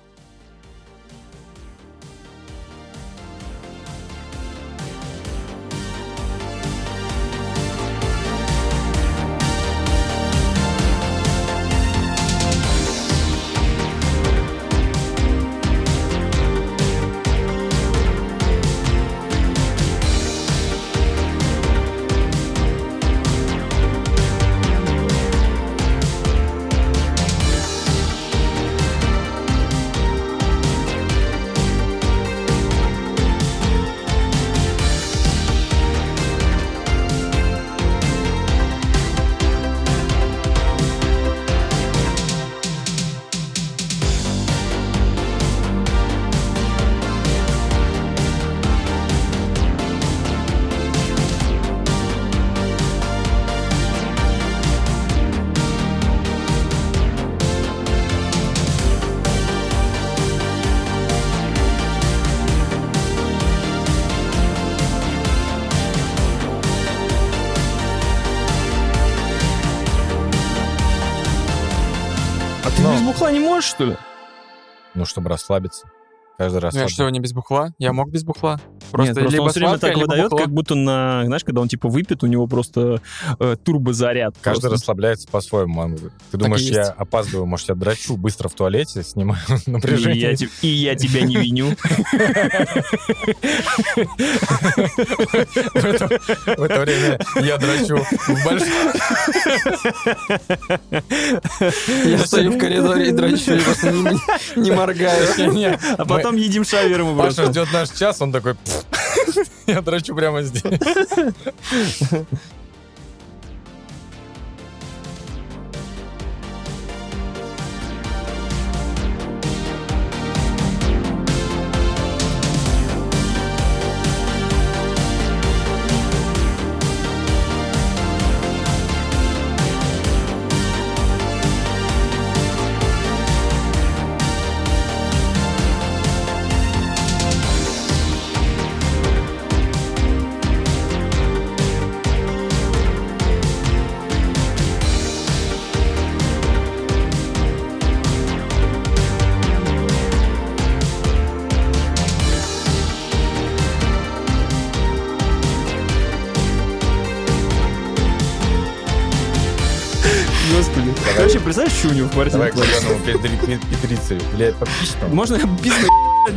ты Но- без бухла не можешь, что ли? Ну, чтобы расслабиться. Каждый раз. Ну, я что, не без бухла? Я мог без бухла. Просто, Нет, просто либо он все время так выдает, бухло. как будто на, знаешь, когда он типа выпит, у него просто э, турбозаряд. Каждый просто. расслабляется по-своему. А Ты думаешь, я опаздываю, может, я драчу быстро в туалете, снимаю И я, напряжение. и я тебя не виню. В это, время я драчу в большом... Я стою в коридоре и дрочу, и просто не, не моргаю. А потом едим шаверму Паша ждет наш час, он такой... «Пф, Я драчу прямо здесь. представляешь, что у него в квартире Давай к творится? зеленому педри- петрицию. Или по пичному? Можно я пизду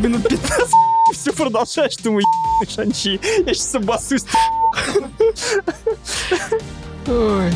минут 15 все продолжаешь, что мы шанчи. Я сейчас обоссусь. Ой.